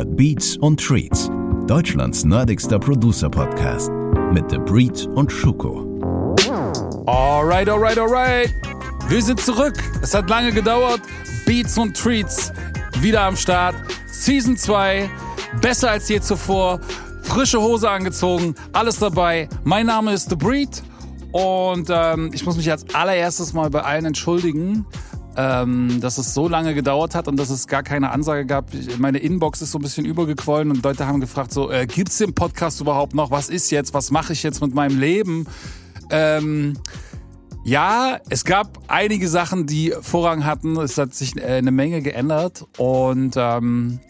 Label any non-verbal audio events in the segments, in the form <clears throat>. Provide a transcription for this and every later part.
hört Beats und Treats, Deutschlands nerdigster Producer-Podcast mit The Breed und Schuko. Alright, alright, alright. Wir sind zurück. Es hat lange gedauert. Beats und Treats wieder am Start. Season 2. Besser als je zuvor. Frische Hose angezogen. Alles dabei. Mein Name ist The Breed. Und ähm, ich muss mich als allererstes mal bei allen entschuldigen, ähm, dass es so lange gedauert hat und dass es gar keine Ansage gab. Meine Inbox ist so ein bisschen übergequollen und Leute haben gefragt, so, äh, gibt's den Podcast überhaupt noch? Was ist jetzt? Was mache ich jetzt mit meinem Leben? Ähm, ja, es gab einige Sachen, die Vorrang hatten. Es hat sich äh, eine Menge geändert und ähm,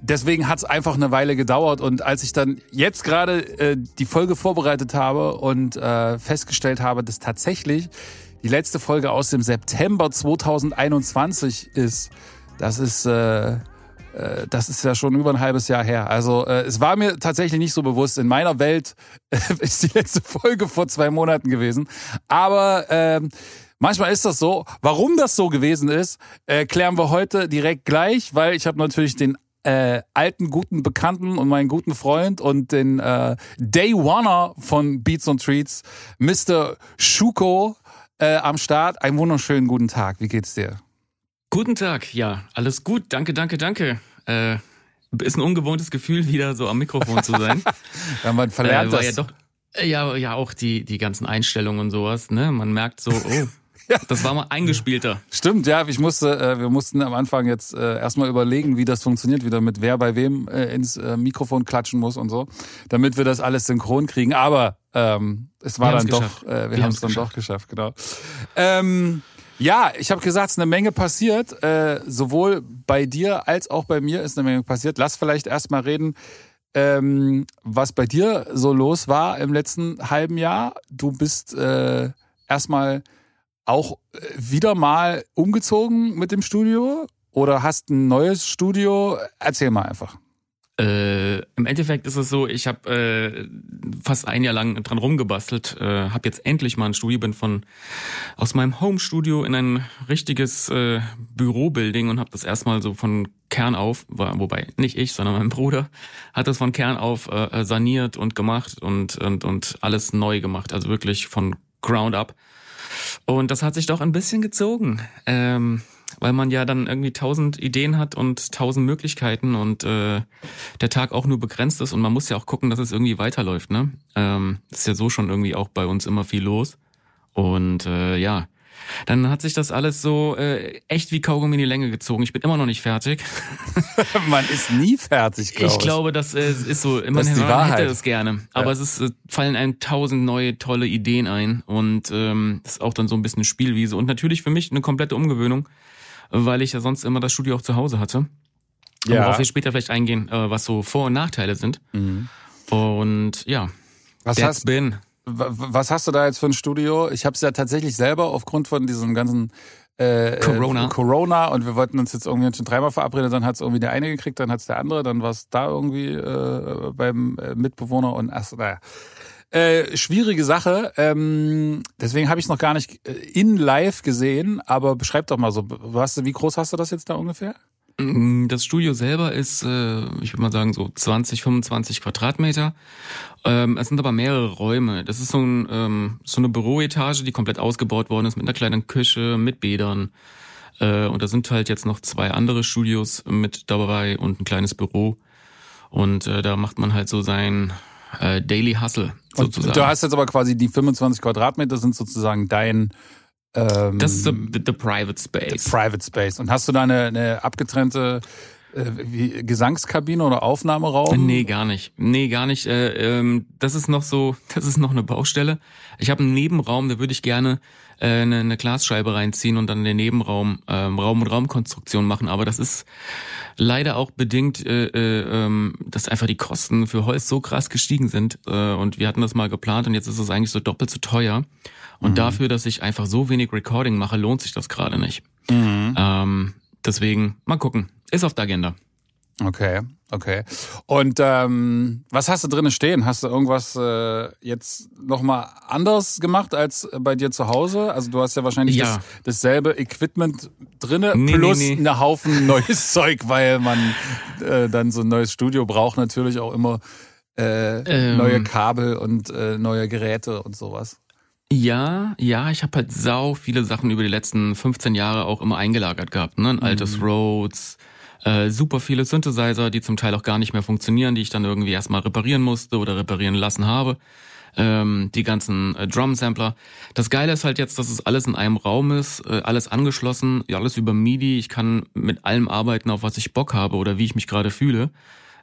deswegen hat es einfach eine Weile gedauert. Und als ich dann jetzt gerade äh, die Folge vorbereitet habe und äh, festgestellt habe, dass tatsächlich die letzte Folge aus dem September 2021 ist, das ist äh, äh, das ist ja schon über ein halbes Jahr her. Also äh, es war mir tatsächlich nicht so bewusst. In meiner Welt äh, <laughs> ist die letzte Folge vor zwei Monaten gewesen. Aber ähm, manchmal ist das so. Warum das so gewesen ist, äh, klären wir heute direkt gleich, weil ich habe natürlich den äh, alten guten Bekannten und meinen guten Freund und den äh, Day Oneer von Beats und Treats, Mr. Schuko, äh, am Start. Einen wunderschönen guten Tag. Wie geht's dir? Guten Tag, ja, alles gut. Danke, danke, danke. Äh, ist ein ungewohntes Gefühl, wieder so am Mikrofon zu sein. <laughs> ja, man verlernt äh, das. Ja, doch, ja, ja, auch die, die ganzen Einstellungen und sowas, ne? Man merkt so, oh, ja. das war mal eingespielter. <laughs> Stimmt, ja, ich musste, äh, wir mussten am Anfang jetzt äh, erstmal überlegen, wie das funktioniert, wieder mit wer bei wem äh, ins äh, Mikrofon klatschen muss und so, damit wir das alles synchron kriegen. Aber ähm, es war Wir dann doch, äh, wir, Wir haben es dann geschafft. doch geschafft, genau. Ähm, ja, ich habe gesagt, es ist eine Menge passiert. Äh, sowohl bei dir als auch bei mir ist eine Menge passiert. Lass vielleicht erstmal reden, ähm, was bei dir so los war im letzten halben Jahr. Du bist äh, erstmal auch äh, wieder mal umgezogen mit dem Studio oder hast ein neues Studio? Erzähl mal einfach. Äh, Im Endeffekt ist es so, ich habe äh, fast ein Jahr lang dran rumgebastelt, äh, habe jetzt endlich mal ein Studio, bin von aus meinem Home-Studio in ein richtiges äh, Bürobuilding und habe das erstmal so von Kern auf, war, wobei nicht ich, sondern mein Bruder, hat das von Kern auf äh, saniert und gemacht und, und, und alles neu gemacht, also wirklich von Ground up. Und das hat sich doch ein bisschen gezogen. Ähm, weil man ja dann irgendwie tausend Ideen hat und tausend Möglichkeiten und äh, der Tag auch nur begrenzt ist und man muss ja auch gucken, dass es irgendwie weiterläuft. Ne, ähm, ist ja so schon irgendwie auch bei uns immer viel los und äh, ja, dann hat sich das alles so äh, echt wie Kaugummi in die Länge gezogen. Ich bin immer noch nicht fertig. <laughs> Man ist nie fertig, glaube ich. Ich glaube, das äh, ist so. Man, Das ist die man Wahrheit. hätte es gerne, aber Ja. es ist, äh, fallen einem tausend neue tolle Ideen ein und ähm, das ist auch dann so ein bisschen Spielwiese und natürlich für mich eine komplette Umgewöhnung, weil ich ja sonst immer das Studio auch zu Hause hatte. Ja. Worauf wir später vielleicht eingehen, äh, was so Vor- und Nachteile sind. Und ja, Was that's hast, been. Was hast du da jetzt für ein Studio? Ich habe es ja tatsächlich selber aufgrund von diesem ganzen äh, Corona. Äh, Corona und wir wollten uns jetzt irgendwie schon dreimal verabreden, dann hat es irgendwie der eine gekriegt, dann hat es der andere, dann war es da irgendwie äh, beim äh, Mitbewohner und ach, naja. Äh, schwierige Sache. Ähm, deswegen habe ich es noch gar nicht äh, in live gesehen, aber beschreib doch mal so, was, wie groß hast du das jetzt da ungefähr? Mm, Das Studio selber ist, äh, ich würde mal sagen, so 20, 25 Quadratmeter. Ähm, es sind aber mehrere Räume. Das ist so, ein, ähm, so eine Büroetage, die komplett ausgebaut worden ist mit einer kleinen Küche, mit Bädern. Äh, und da sind halt jetzt noch zwei andere Studios mit dabei und ein kleines Büro. Und äh, da macht man halt so sein äh, Daily Hustle Und sozusagen. du hast jetzt aber quasi die 25 Quadratmeter sind sozusagen dein ähm, das ist the, the private space. Private Space. Und hast du da eine, eine abgetrennte äh, wie, Gesangskabine oder Aufnahmeraum? Nee, gar nicht. Nee, gar nicht. Äh, ähm, das ist noch so, <laughs> das ist noch eine Baustelle. Ich habe einen Nebenraum, da würde ich gerne äh, eine, eine Glasscheibe reinziehen und dann den Nebenraum ähm, Raum und Raumkonstruktion machen. Aber das ist leider auch bedingt, äh, äh, ähm, dass einfach die Kosten für Holz so krass gestiegen sind. Äh, und wir hatten das mal geplant und jetzt ist es eigentlich so doppelt so teuer. Und dafür, dass ich einfach so wenig Recording mache, lohnt sich das gerade nicht. Ähm, deswegen, mal gucken. Ist auf der Agenda. Okay, okay. Und ähm, was hast du drinnen stehen? Hast du irgendwas äh, jetzt nochmal anders gemacht als bei dir zu Hause? Also du hast ja wahrscheinlich Ja. Das, dasselbe Equipment drinne Nee, plus nee, nee. einen Haufen <laughs> neues Zeug, weil man äh, dann so ein neues Studio braucht natürlich auch immer äh, Ähm. neue Kabel und äh, neue Geräte und sowas. Ja, ja, ich habe halt sau viele Sachen über die letzten 15 Jahre auch immer eingelagert gehabt. Ne? Ein altes Rhodes, äh, super viele Synthesizer, die zum Teil auch gar nicht mehr funktionieren, die ich dann irgendwie erstmal reparieren musste oder reparieren lassen habe. Ähm, die ganzen äh, Drum-Sampler. Das Geile ist halt jetzt, dass es alles in einem Raum ist, äh, alles angeschlossen, alles über MIDI. Ich kann mit allem arbeiten, auf was ich Bock habe oder wie ich mich gerade fühle.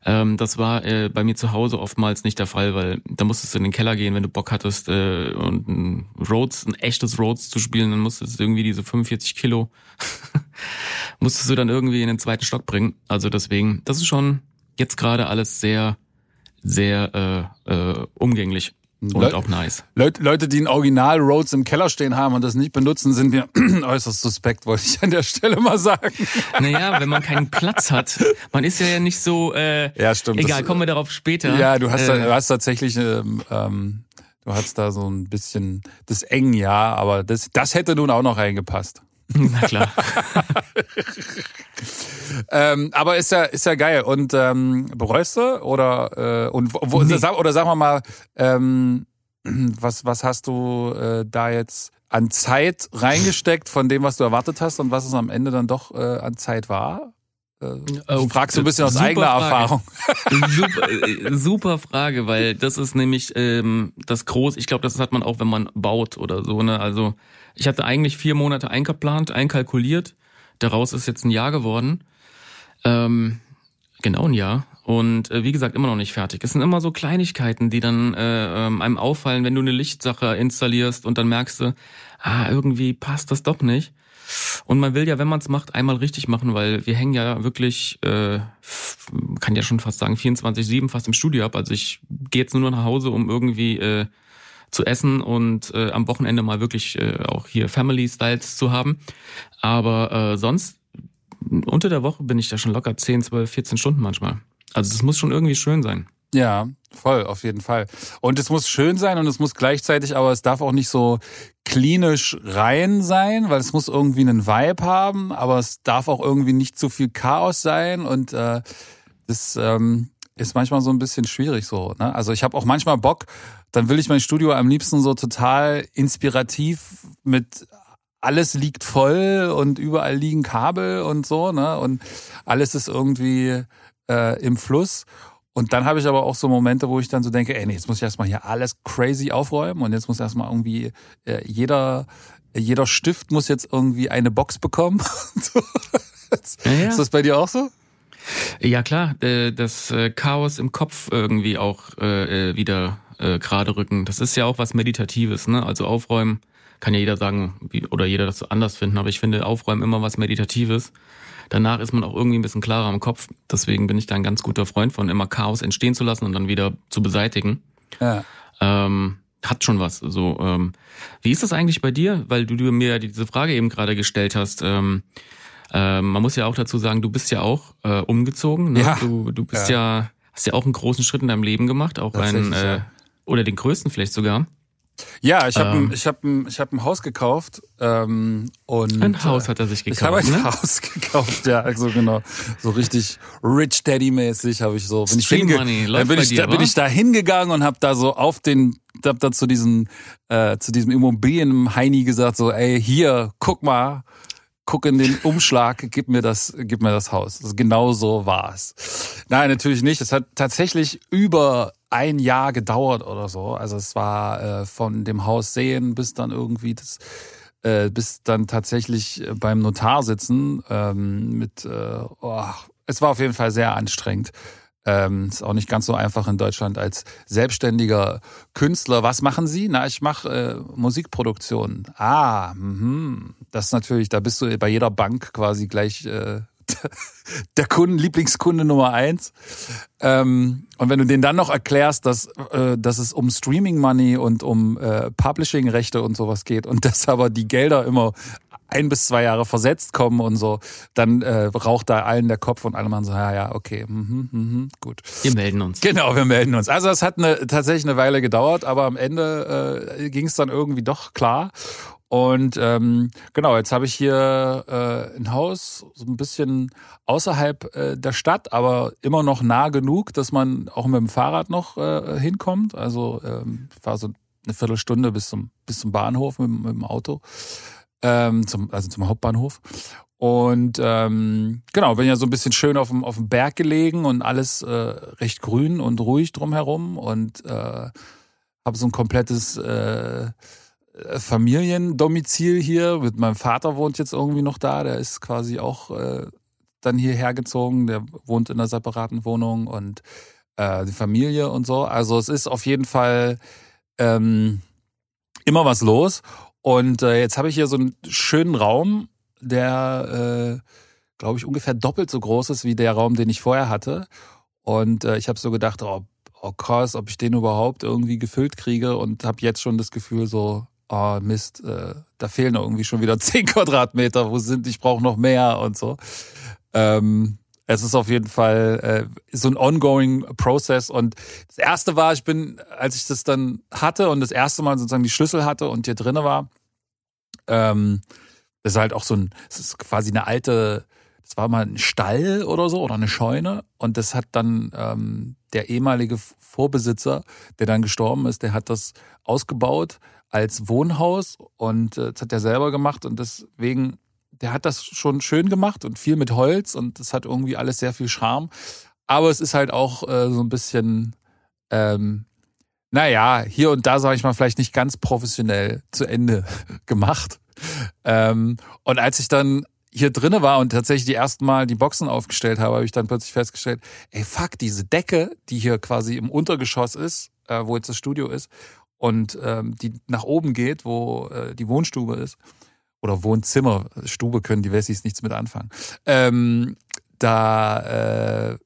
Ähm, das war äh, bei mir zu Hause oftmals nicht der Fall, weil da musstest du in den Keller gehen, wenn du Bock hattest äh, und ein Rhodes, ein echtes Rhodes zu spielen, dann musstest du irgendwie diese 45 Kilo <laughs> musstest du dann irgendwie in den zweiten Stock bringen. Also deswegen, das ist schon jetzt gerade alles sehr, sehr äh, äh, umgänglich und Leut- auch nice. Leute, Leute, die ein Original Rhodes im Keller stehen haben und das nicht benutzen, sind mir <clears throat> äußerst suspekt, wollte ich an der Stelle mal sagen. <laughs> Naja, wenn man keinen Platz hat, man ist ja nicht so, äh, Ja, stimmt. egal, Das- kommen wir darauf später. Ja, du hast, da, äh, du hast tatsächlich, ähm, ähm, du hast da so ein bisschen das eng, ja, aber das, das hätte nun auch noch reingepasst. Na klar. <laughs> Ähm, aber ist ja, ist ja geil. Und ähm, bereust du oder äh, und wo, Nee. sag, oder sag mal mal, ähm, was was hast du äh, da jetzt an Zeit reingesteckt von dem, was du erwartet hast und was es am Ende dann doch äh, an Zeit war? Äh, ich fragst du ein bisschen aus super eigener Frage. Erfahrung. <laughs> super, <laughs> äh, super Frage, weil das ist nämlich ähm, das groß. Ich glaube, das hat man auch, wenn man baut oder so. Ne? Also ich hatte eigentlich vier Monate eingeplant, einkalkuliert. Daraus ist jetzt ein Jahr geworden. Ähm, genau ein Jahr. Und äh, wie gesagt, immer noch nicht fertig. Es sind immer so Kleinigkeiten, die dann äh, ähm, einem auffallen, wenn du eine Lichtsache installierst und dann merkst du, ah, irgendwie passt das doch nicht. Und man will ja, wenn man es macht, einmal richtig machen, weil wir hängen ja wirklich, äh, kann ja schon fast sagen, 24-7 fast im Studio ab. Also ich gehe jetzt nur noch nach Hause, um irgendwie äh, zu essen und äh, am Wochenende mal wirklich äh, auch hier Family Styles zu haben. Aber äh, sonst unter der Woche bin ich da schon locker 10, 12, 14 Stunden manchmal. Also es muss schon irgendwie schön sein. Ja, voll, auf jeden Fall. Und es muss schön sein und es muss gleichzeitig, aber es darf auch nicht so klinisch rein sein, weil es muss irgendwie einen Vibe haben, aber es darf auch irgendwie nicht zu viel Chaos sein und äh, das ähm, ist manchmal so ein bisschen schwierig so. Ne? Also ich habe auch manchmal Bock, dann will ich mein Studio am liebsten so total inspirativ mit alles liegt voll und überall liegen Kabel und so, ne? Und alles ist irgendwie äh, im Fluss. Und dann habe ich aber auch so Momente, wo ich dann so denke, ey, nee, jetzt muss ich erstmal hier alles crazy aufräumen und jetzt muss erstmal irgendwie äh, jeder, jeder Stift muss jetzt irgendwie eine Box bekommen. <laughs> Ja, ja. Ist das bei dir auch so? Ja klar, äh, das äh, Chaos im Kopf irgendwie auch äh, äh, wieder äh, gerade rücken. Das ist ja auch was Meditatives, ne? Also aufräumen kann ja jeder sagen wie, oder jeder das so anders finden, aber ich finde aufräumen immer was Meditatives. Danach ist man auch irgendwie ein bisschen klarer im Kopf. Deswegen bin ich da ein ganz guter Freund von, immer Chaos entstehen zu lassen und dann wieder zu beseitigen. Ja. Ähm, hat schon was. So, ähm, wie ist das eigentlich bei dir? Weil du, du mir diese Frage eben gerade gestellt hast. Ähm, ähm, man muss ja auch dazu sagen, du bist ja auch äh, umgezogen. Ne? Ja. Du, du bist ja. hast ja auch einen großen Schritt in deinem Leben gemacht, auch einen äh, ja. Oder den größten vielleicht sogar. Ja, ich habe Ähm. ein, ich hab ein, ich hab ein Haus gekauft ähm, und Ein Haus äh, hat er sich Ich habe gekauft. ein ne? <laughs> Haus gekauft, ja, also genau, so richtig Rich Daddy mäßig habe ich so. Bin ich Stream hinge- Money dann läuft bin ich dir, da, bin ich da hingegangen und habe da so auf den, hab da zu diesem äh, zu diesem Immobilien Heini gesagt so, ey hier, guck mal, guck in den Umschlag, gib mir das, gib mir das Haus. Also genau so war's. Nein, natürlich nicht. Es hat tatsächlich über ein Jahr gedauert oder so. Also es war äh, von dem Haus sehen bis dann irgendwie das, äh, bis dann tatsächlich äh, beim Notar sitzen ähm, mit, äh, oh, es war auf jeden Fall sehr anstrengend. Ähm, ist auch nicht ganz so einfach in Deutschland als selbstständiger Künstler. Was machen Sie? Na, ich mache äh, Musikproduktion. Ah, mhm. das ist natürlich, da bist du bei jeder Bank quasi gleich äh, der Kunden, Lieblingskunde Nummer eins. Ähm, und wenn du denen dann noch erklärst, dass, äh, dass es um Streaming Money und um äh, Publishing Rechte und sowas geht und <laughs> dass aber die Gelder immer ein bis zwei Jahre versetzt kommen und so, dann äh, raucht da allen der Kopf und alle machen so, ja, ja, okay, mhm, mhm, gut. Wir melden uns. Genau, wir melden uns. Also es hat eine, tatsächlich eine Weile gedauert, aber am Ende äh, ging es dann irgendwie doch klar. Und ähm, genau, jetzt habe ich hier äh, ein Haus, so ein bisschen außerhalb äh, der Stadt, aber immer noch nah genug, dass man auch mit dem Fahrrad noch äh, hinkommt. Also ähm, ich fahre so eine Viertelstunde bis zum, bis zum Bahnhof mit, mit dem Auto ähm, zum, also zum Hauptbahnhof. Und ähm, genau, bin ja so ein bisschen schön auf dem, auf dem Berg gelegen und alles äh, recht grün und ruhig drumherum und äh, habe so ein komplettes äh, Familiendomizil hier. Mit meinem Vater wohnt jetzt irgendwie noch da, der ist quasi auch äh, dann hierher gezogen, der wohnt in einer separaten Wohnung und äh, die Familie und so. Also es ist auf jeden Fall ähm, immer was los. Und äh, jetzt habe ich hier so einen schönen Raum, der, äh, glaube ich, ungefähr doppelt so groß ist wie der Raum, den ich vorher hatte. Und äh, ich habe so gedacht, oh, oh krass, ob ich den überhaupt irgendwie gefüllt kriege und habe jetzt schon das Gefühl so, oh Mist, äh, da fehlen irgendwie schon wieder <laughs> zehn Quadratmeter, wo sind, ich brauche noch mehr und so. Ähm, es ist auf jeden Fall äh, so ein ongoing Process. Und das erste war, ich bin, als ich das dann hatte und das erste Mal sozusagen die Schlüssel hatte und hier drinne war, ähm, das ist halt auch so ein, es ist quasi eine alte, das war mal ein Stall oder so oder eine Scheune. Und das hat dann ähm, der ehemalige Vorbesitzer, der dann gestorben ist, der hat das ausgebaut als Wohnhaus und äh, das hat er selber gemacht und deswegen der hat das schon schön gemacht und viel mit Holz und das hat irgendwie alles sehr viel Charme. Aber es ist halt auch äh, so ein bisschen, ähm, naja, hier und da, sage ich mal, vielleicht nicht ganz professionell zu Ende <laughs> gemacht. Ähm, und als ich dann hier drinne war und tatsächlich die ersten Mal die Boxen aufgestellt habe, habe ich dann plötzlich festgestellt, ey fuck, diese Decke, die hier quasi im Untergeschoss ist, äh, wo jetzt das Studio ist und ähm, die nach oben geht, wo äh, die Wohnstube ist, oder Wohnzimmer, Stube können die Wessis nichts mit anfangen. Ähm, da, äh,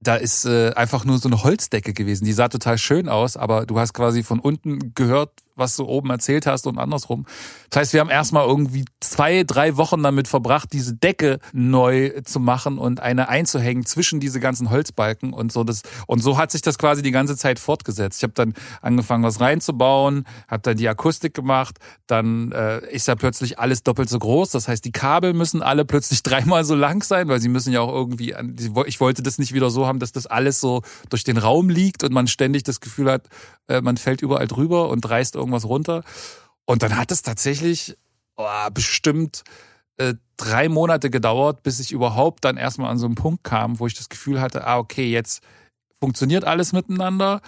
da ist äh, einfach nur so eine Holzdecke gewesen. Die sah total schön aus, aber du hast quasi von unten gehört, was du oben erzählt hast und andersrum. Das heißt, wir haben erstmal irgendwie zwei, drei Wochen damit verbracht, diese Decke neu zu machen und eine einzuhängen zwischen diese ganzen Holzbalken und so. Das, und so hat sich das quasi die ganze Zeit fortgesetzt. Ich habe dann angefangen, was reinzubauen, habe dann die Akustik gemacht, dann äh, ist ja plötzlich alles doppelt so groß. Das heißt, die Kabel müssen alle plötzlich <laughs> dreimal so lang sein, weil sie müssen ja auch irgendwie, an, ich wollte das nicht wieder so haben, dass das alles so durch den Raum liegt und man ständig das Gefühl hat, äh, man fällt überall drüber und reißt irgendwas runter. Und dann hat es tatsächlich oh, bestimmt äh, drei Monate gedauert, bis ich überhaupt dann erstmal an so einen Punkt kam, wo ich das Gefühl hatte, ah, okay, jetzt funktioniert alles miteinander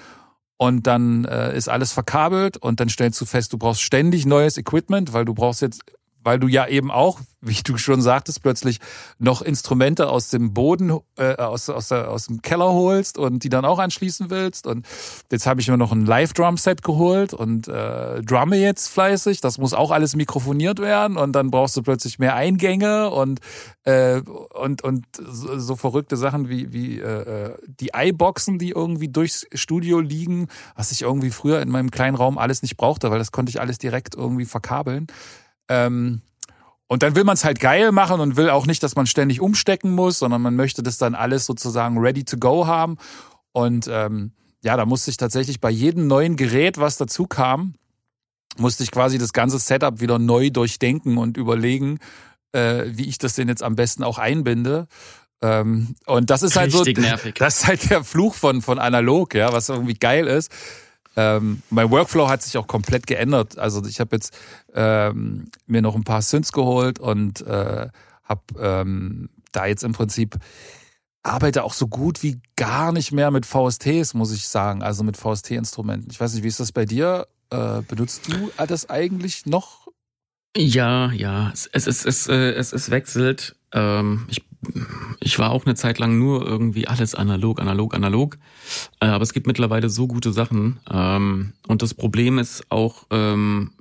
und dann äh, ist alles verkabelt und dann stellst du fest, du brauchst ständig neues Equipment, weil du brauchst jetzt weil du ja eben auch, wie du schon sagtest, plötzlich noch Instrumente aus dem Boden, äh, aus, aus, aus dem Keller holst und die dann auch anschließen willst. Und jetzt habe ich mir noch ein Live-Drum-Set geholt und äh, drumme jetzt fleißig. Das muss auch alles mikrofoniert werden und dann brauchst du plötzlich mehr Eingänge und äh, und und so, so verrückte Sachen wie wie äh, äh die iBoxen, die irgendwie durchs Studio liegen, was ich irgendwie früher in meinem kleinen Raum alles nicht brauchte, weil das konnte ich alles direkt irgendwie verkabeln. Ähm, und dann will man es halt geil machen und will auch nicht, dass man ständig umstecken muss, sondern man möchte das dann alles sozusagen ready to go haben. Und ähm, ja, da musste ich tatsächlich bei jedem neuen Gerät, was dazu kam, musste ich quasi das ganze Setup wieder neu durchdenken und überlegen, äh, wie ich das denn jetzt am besten auch einbinde. Ähm, und das ist Richtig halt so, nervig. <laughs> das ist halt der Fluch von, von analog, ja, was irgendwie geil ist. Ähm, mein Workflow hat sich auch komplett geändert. Also ich habe jetzt ähm, mir noch ein paar Synths geholt und äh, habe ähm, da jetzt im Prinzip arbeite auch so gut wie gar nicht mehr mit VSTs, muss ich sagen, also mit VST-Instrumenten. Ich weiß nicht, wie ist das bei dir? Äh, benutzt du das eigentlich noch? Ja, ja, es, es, es, äh, es, es wechselt. Ähm, ich ich war auch eine Zeit lang nur irgendwie alles analog, analog, analog. Äh, aber es gibt mittlerweile so gute Sachen. Ähm, und das Problem ist auch, ähm,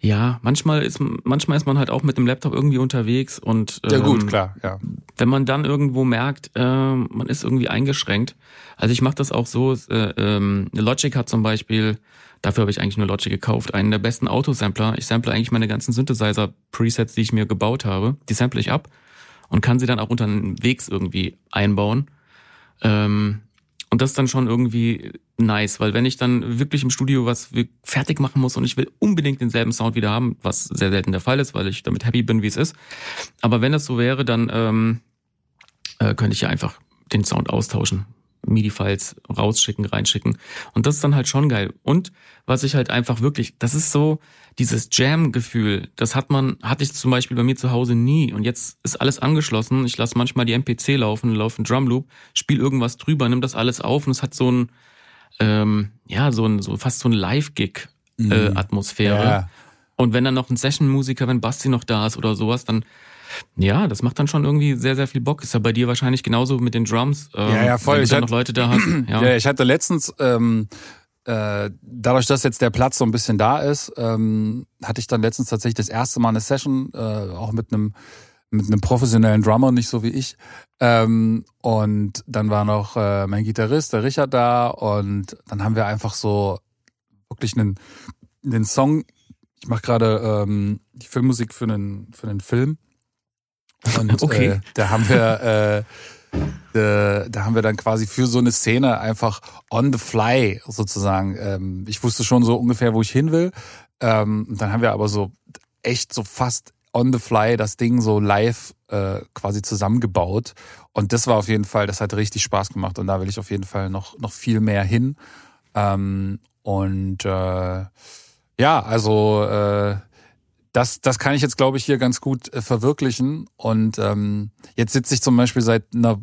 Ja, manchmal ist manchmal ist man halt auch mit dem Laptop irgendwie unterwegs und ähm, ja gut klar ja. Wenn man dann irgendwo merkt, äh, man ist irgendwie eingeschränkt. Also ich mache das auch so. Äh, ähm, Logic hat zum Beispiel, dafür habe ich eigentlich nur Logic gekauft, einen der besten Autosampler. Ich sample eigentlich meine ganzen Synthesizer-Presets, die ich mir gebaut habe, die sample ich ab und kann sie dann auch unter den Wegs irgendwie einbauen. Ähm, und das ist dann schon irgendwie nice, weil wenn ich dann wirklich im Studio was fertig machen muss und ich will unbedingt denselben Sound wieder haben, was sehr selten der Fall ist, weil ich damit happy bin, wie es ist. Aber wenn das so wäre, dann ähm, äh, könnte ich ja einfach den Sound austauschen. MIDI-Files rausschicken, reinschicken. Und das ist dann halt schon geil. Und was ich halt einfach wirklich, das ist so, dieses Jam-Gefühl, das hat man, hatte ich zum Beispiel bei mir zu Hause nie. Und jetzt ist alles angeschlossen. Ich lasse manchmal die MPC laufen, laufe einen Drumloop, spiele irgendwas drüber, nimm das alles auf und es hat so ein, ähm, ja, so ein, so fast so ein Live-Gig-Atmosphäre. Äh, ja. Und wenn dann noch ein Session-Musiker, wenn Basti noch da ist oder sowas, dann ja, das macht dann schon irgendwie sehr, sehr viel Bock. Ist ja bei dir wahrscheinlich genauso mit den Drums. Ähm, ja, ja, voll. Wenn du dann noch Leute da hast. <clears throat> Ja. ja, ich hatte letztens, ähm, äh, dadurch, dass jetzt der Platz so ein bisschen da ist, ähm, hatte ich dann letztens tatsächlich das erste Mal eine Session, äh, auch mit einem mit einem professionellen Drummer, nicht so wie ich. Ähm, und dann war noch äh, mein Gitarrist, der Richard, da. Und dann haben wir einfach so wirklich einen, einen Song. Ich mache gerade ähm, die Filmmusik für einen, für einen Film. Und <laughs> okay. äh, da haben wir, äh, da, da haben wir dann quasi für so eine Szene einfach on the fly sozusagen. Ähm, ich wusste schon so ungefähr, wo ich hin will. Ähm, dann haben wir aber so echt so fast on the fly das Ding so live äh, quasi zusammengebaut. Und das war auf jeden Fall, das hat richtig Spaß gemacht und da will ich auf jeden Fall noch, noch viel mehr hin. Ähm, und äh, ja, also äh, das, das kann ich jetzt, glaube ich, hier ganz gut äh, verwirklichen. Und ähm, jetzt sitze ich zum Beispiel seit einer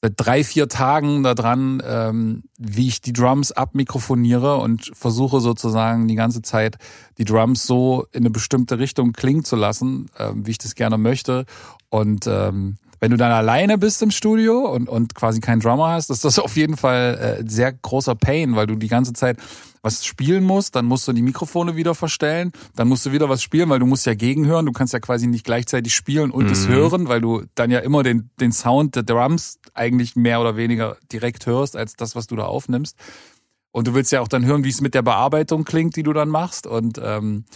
seit drei, vier Tagen da dran, ähm, wie ich die Drums abmikrofoniere und versuche sozusagen die ganze Zeit die Drums so in eine bestimmte Richtung klingen zu lassen, ähm, wie ich das gerne möchte. Und ähm, wenn du dann alleine bist im Studio und, und quasi keinen Drummer hast, ist das <laughs> auf jeden Fall äh, sehr großer Pain, weil du die ganze Zeit was spielen musst, dann musst du die Mikrofone wieder verstellen, dann musst du wieder was spielen, weil du musst ja gegenhören, du kannst ja quasi nicht gleichzeitig spielen und mhm. es hören, weil du dann ja immer den, den Sound der Drums eigentlich mehr oder weniger direkt hörst, als das, was du da aufnimmst. Und du willst ja auch dann hören, wie es mit der Bearbeitung klingt, die du dann machst. Und ähm,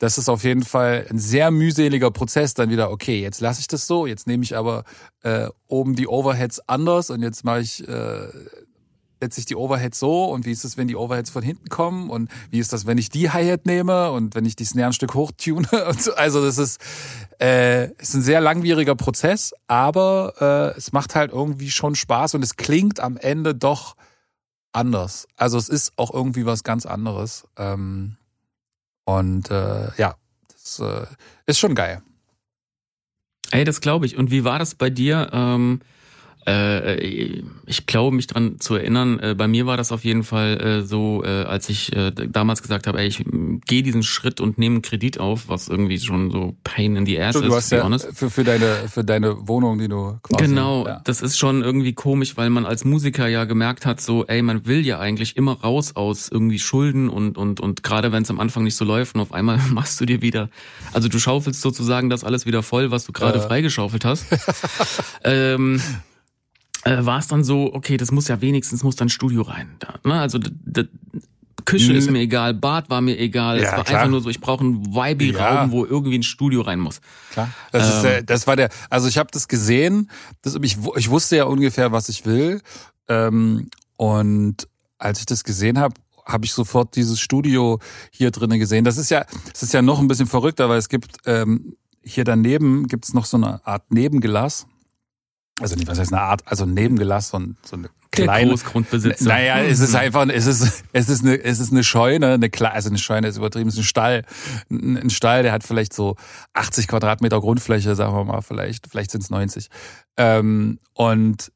das ist auf jeden Fall ein sehr mühseliger Prozess, dann wieder, okay, jetzt lasse ich das so, jetzt nehme ich aber äh, oben die Overheads anders und jetzt mache ich, äh, setze ich die Overheads so und wie ist es, wenn die Overheads von hinten kommen und wie ist das, wenn ich die Hi-Hat nehme und wenn ich die Snare ein Stück hochtune <laughs> und so. Also das ist, äh, ist ein sehr langwieriger Prozess, aber äh, es macht halt irgendwie schon Spaß und es klingt am Ende doch anders. Also es ist auch irgendwie was ganz anderes. Ähm, und äh, ja, das äh, ist schon geil. Ey, das glaube ich. Und wie war das bei dir? Ähm, äh, ich glaube, mich dran zu erinnern, äh, bei mir war das auf jeden Fall äh, so, äh, als ich äh, damals gesagt habe, ey, ich gehe diesen Schritt und nehme einen Kredit auf, was irgendwie schon so Pain in the Ass du, ist, du hast ja für, für, deine, für deine Wohnung, die du quasi... Genau, ja. das ist schon irgendwie komisch, weil man als Musiker ja gemerkt hat, so, ey, man will ja eigentlich immer raus aus irgendwie Schulden und, und, und gerade wenn es am Anfang nicht so läuft und auf einmal <laughs> machst du dir wieder, also du schaufelst sozusagen das alles wieder voll, was du gerade äh. freigeschaufelt hast. <laughs> ähm, äh, war es dann so, okay, das muss ja wenigstens, muss dann Studio rein. Da, ne? Also Küche ist mir egal, Bad war mir egal. Ja, es war klar. einfach nur so, ich brauche einen Vibe-Raum, ja. wo irgendwie ein Studio rein muss. Klar. Das, ähm, ist, äh, das war der, also ich habe das gesehen, das, ich, ich wusste ja ungefähr, was ich will. Ähm, und als ich das gesehen habe, habe ich sofort dieses Studio hier drinnen gesehen. Das ist ja, das ist ja noch ein bisschen verrückter, weil es gibt ähm, hier daneben gibt's noch so eine Art Nebengelass also nicht, was heißt eine Art, also Nebengelass, so, so eine kleine. Großgrundbesitzer. Naja, es ist einfach, es ist, es ist eine, es ist eine Scheune, eine kleine, also eine Scheune ist übertrieben, es ist ein Stall. Ein Stall, der hat vielleicht so 80 Quadratmeter Grundfläche, sagen wir mal, vielleicht, vielleicht sind es 90. Ähm, und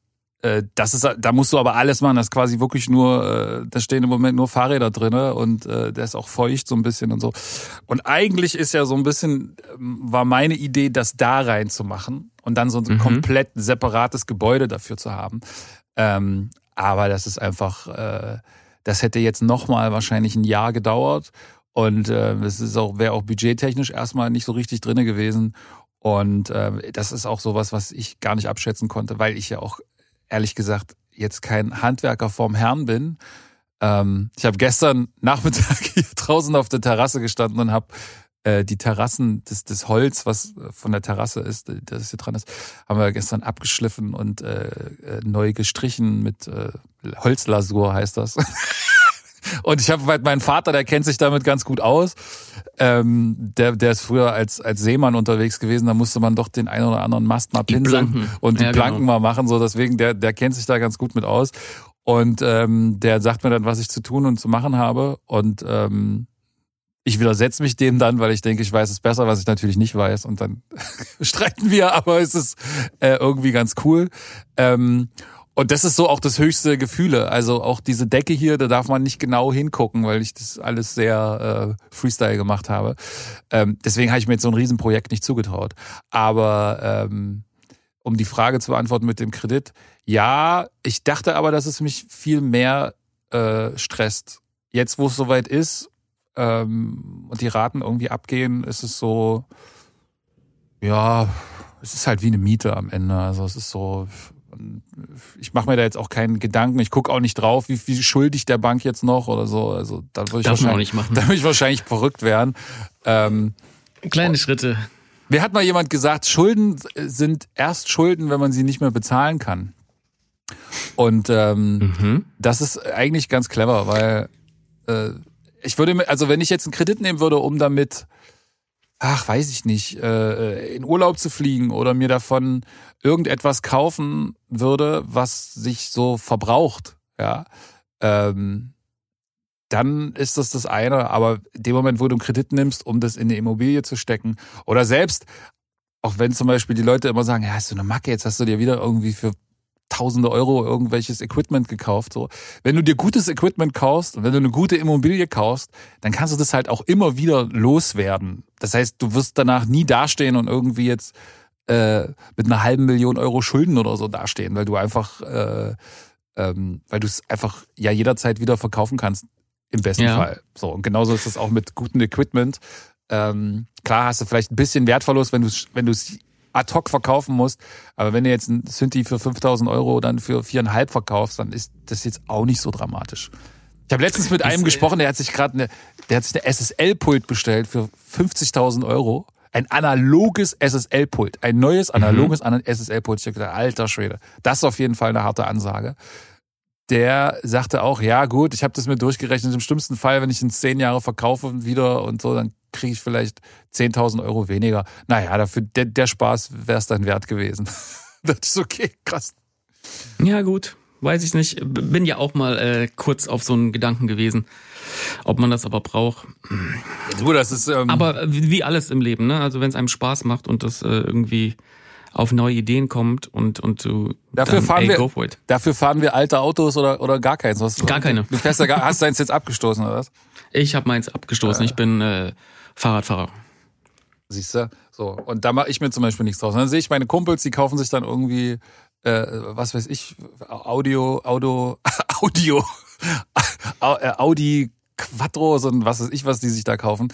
das ist, da musst du aber alles machen. Das ist quasi wirklich nur, äh, da stehen im Moment nur Fahrräder drinne und äh, der ist auch feucht so ein bisschen und so. Und eigentlich ist ja so ein bisschen, ähm, war meine Idee, das da reinzumachen und dann so ein mhm. komplett separates Gebäude dafür zu haben. Ähm, aber das ist einfach, äh, das hätte jetzt nochmal wahrscheinlich ein Jahr gedauert. Und äh, es ist auch, wäre auch budgettechnisch erstmal nicht so richtig drinne gewesen. Und äh, das ist auch sowas, was ich gar nicht abschätzen konnte, weil ich ja auch ehrlich gesagt jetzt kein Handwerker vorm Herrn bin. Ähm, ich habe gestern <laughs> Nachmittag hier draußen auf der Terrasse gestanden und habe äh, die Terrassen, das, das Holz, was von der Terrasse ist, das hier dran ist, haben wir gestern abgeschliffen und äh, äh neu gestrichen mit äh, Holzlasur heißt das. <laughs> Und ich habe halt meinen Vater, der kennt sich damit ganz gut aus. Ähm, der, der ist früher als, als Seemann unterwegs gewesen, da musste man doch den einen oder anderen Mast mal pinseln die und die ja, Planken genau. mal machen. So, deswegen, der, der kennt sich da ganz gut mit aus. Und ähm, der sagt mir dann, was ich zu tun und zu machen habe. Und ähm, ich widersetze mich dem dann, weil ich denke, ich weiß es besser, was ich natürlich nicht weiß. Und dann <laughs> streiten wir, aber es ist äh, irgendwie ganz cool. Ähm, und das ist so auch das höchste Gefühle. Also auch diese Decke hier, da darf man nicht genau hingucken, weil ich das alles sehr äh, Freestyle gemacht habe. Ähm, deswegen habe ich mir jetzt so ein Riesenprojekt nicht zugetraut. Aber ähm, um die Frage zu beantworten mit dem Kredit, ja, ich dachte aber, dass es mich viel mehr äh, stresst. Jetzt, wo es soweit ist ähm, und die Raten irgendwie abgehen, ist es so, ja, es ist halt wie eine Miete am Ende. Also es ist so, ich mache mir da jetzt auch keinen Gedanken. Ich gucke auch nicht drauf, wie viel schuldig der Bank jetzt noch oder so. Also da würde ich wahrscheinlich. <laughs> Da würde ich wahrscheinlich verrückt werden. Ähm, Kleine Schritte. Wer hat mal jemand gesagt, Schulden sind erst Schulden, wenn man sie nicht mehr bezahlen kann. Und ähm, mhm. das ist eigentlich ganz clever, weil äh, ich würde, also wenn ich jetzt einen Kredit nehmen würde, um damit ach, weiß ich nicht, äh, in Urlaub zu fliegen oder mir davon irgendetwas kaufen würde, was sich so verbraucht, ja, ähm, dann ist das das eine. Aber dem Moment, wo du einen Kredit nimmst, um das in eine Immobilie zu stecken oder selbst, auch wenn zum Beispiel die Leute immer sagen, ja, hast du eine Macke, jetzt hast du dir wieder irgendwie für tausende Euro irgendwelches Equipment gekauft. So, wenn du dir gutes Equipment kaufst und wenn du eine gute Immobilie kaufst, dann kannst du das halt auch immer wieder loswerden. Das heißt, du wirst danach nie dastehen und irgendwie jetzt äh, mit einer halben Million Euro Schulden oder so dastehen, weil du einfach, äh, ähm, weil du es einfach ja jederzeit wieder verkaufen kannst. Im besten ja. Fall. So, und genauso ist es auch mit gutem Equipment. Ähm, klar hast du vielleicht ein bisschen Wertverlust, wenn du wenn du es ad hoc verkaufen musst. Aber wenn du jetzt ein Synthi für 5000 Euro dann für viereinhalb verkaufst, dann ist das jetzt auch nicht so dramatisch. Ich habe letztens mit einem gesprochen, der hat sich gerade eine, der hat sich eine SSL-Pult bestellt für 50.000 Euro. Ein analoges SSL-Pult. Ein neues analoges mhm. SSL-Pult. Ich habe gedacht, alter Schwede. Das ist auf jeden Fall eine harte Ansage. Der sagte auch, ja gut, ich habe das mir durchgerechnet. Im schlimmsten Fall, wenn ich in zehn Jahre verkaufe wieder und so, dann kriege ich vielleicht 10.000 Euro weniger. Naja, dafür der, der Spaß wäre es dann wert gewesen. <laughs> das ist okay, krass. Ja, gut. Weiß ich nicht. Bin ja auch mal äh, kurz auf so einen Gedanken gewesen, ob man das aber braucht. Du, das ist. Ähm aber wie alles im Leben, ne? Also wenn es einem Spaß macht und das äh, irgendwie auf neue Ideen kommt und und du dafür dann, fahren ey, wir dafür fahren wir alte Autos oder oder gar keins was gar keine du fährst ja gar, hast deins jetzt abgestoßen oder was ich habe meins abgestoßen äh. ich bin äh, Fahrradfahrer. Siehst du? So. Und da mache ich mir zum Beispiel nichts draus. Und dann sehe ich meine Kumpels, die kaufen sich dann irgendwie, äh, was weiß ich, Audio, <laughs> Audio, Audio, äh, Audi Quattro, so ein was weiß ich, was die sich da kaufen.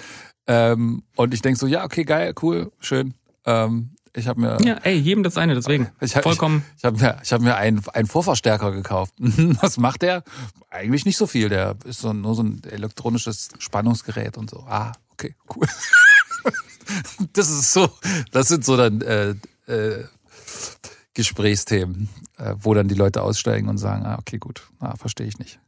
Ähm, und ich denk so, ja, okay, geil, cool, schön. Ähm, ich habe mir ja, ey, jedem das eine, deswegen <laughs> ich, vollkommen. Ich, ich habe mir, ich habe mir einen, einen Vorverstärker gekauft. <laughs> Was macht der? Eigentlich nicht so viel. Der ist so, nur so ein elektronisches Spannungsgerät und so. Ah, okay, cool. <laughs> das ist so, das sind so dann äh, äh, Gesprächsthemen, äh, wo dann die Leute aussteigen und sagen, ah, okay, gut, ah, verstehe ich nicht.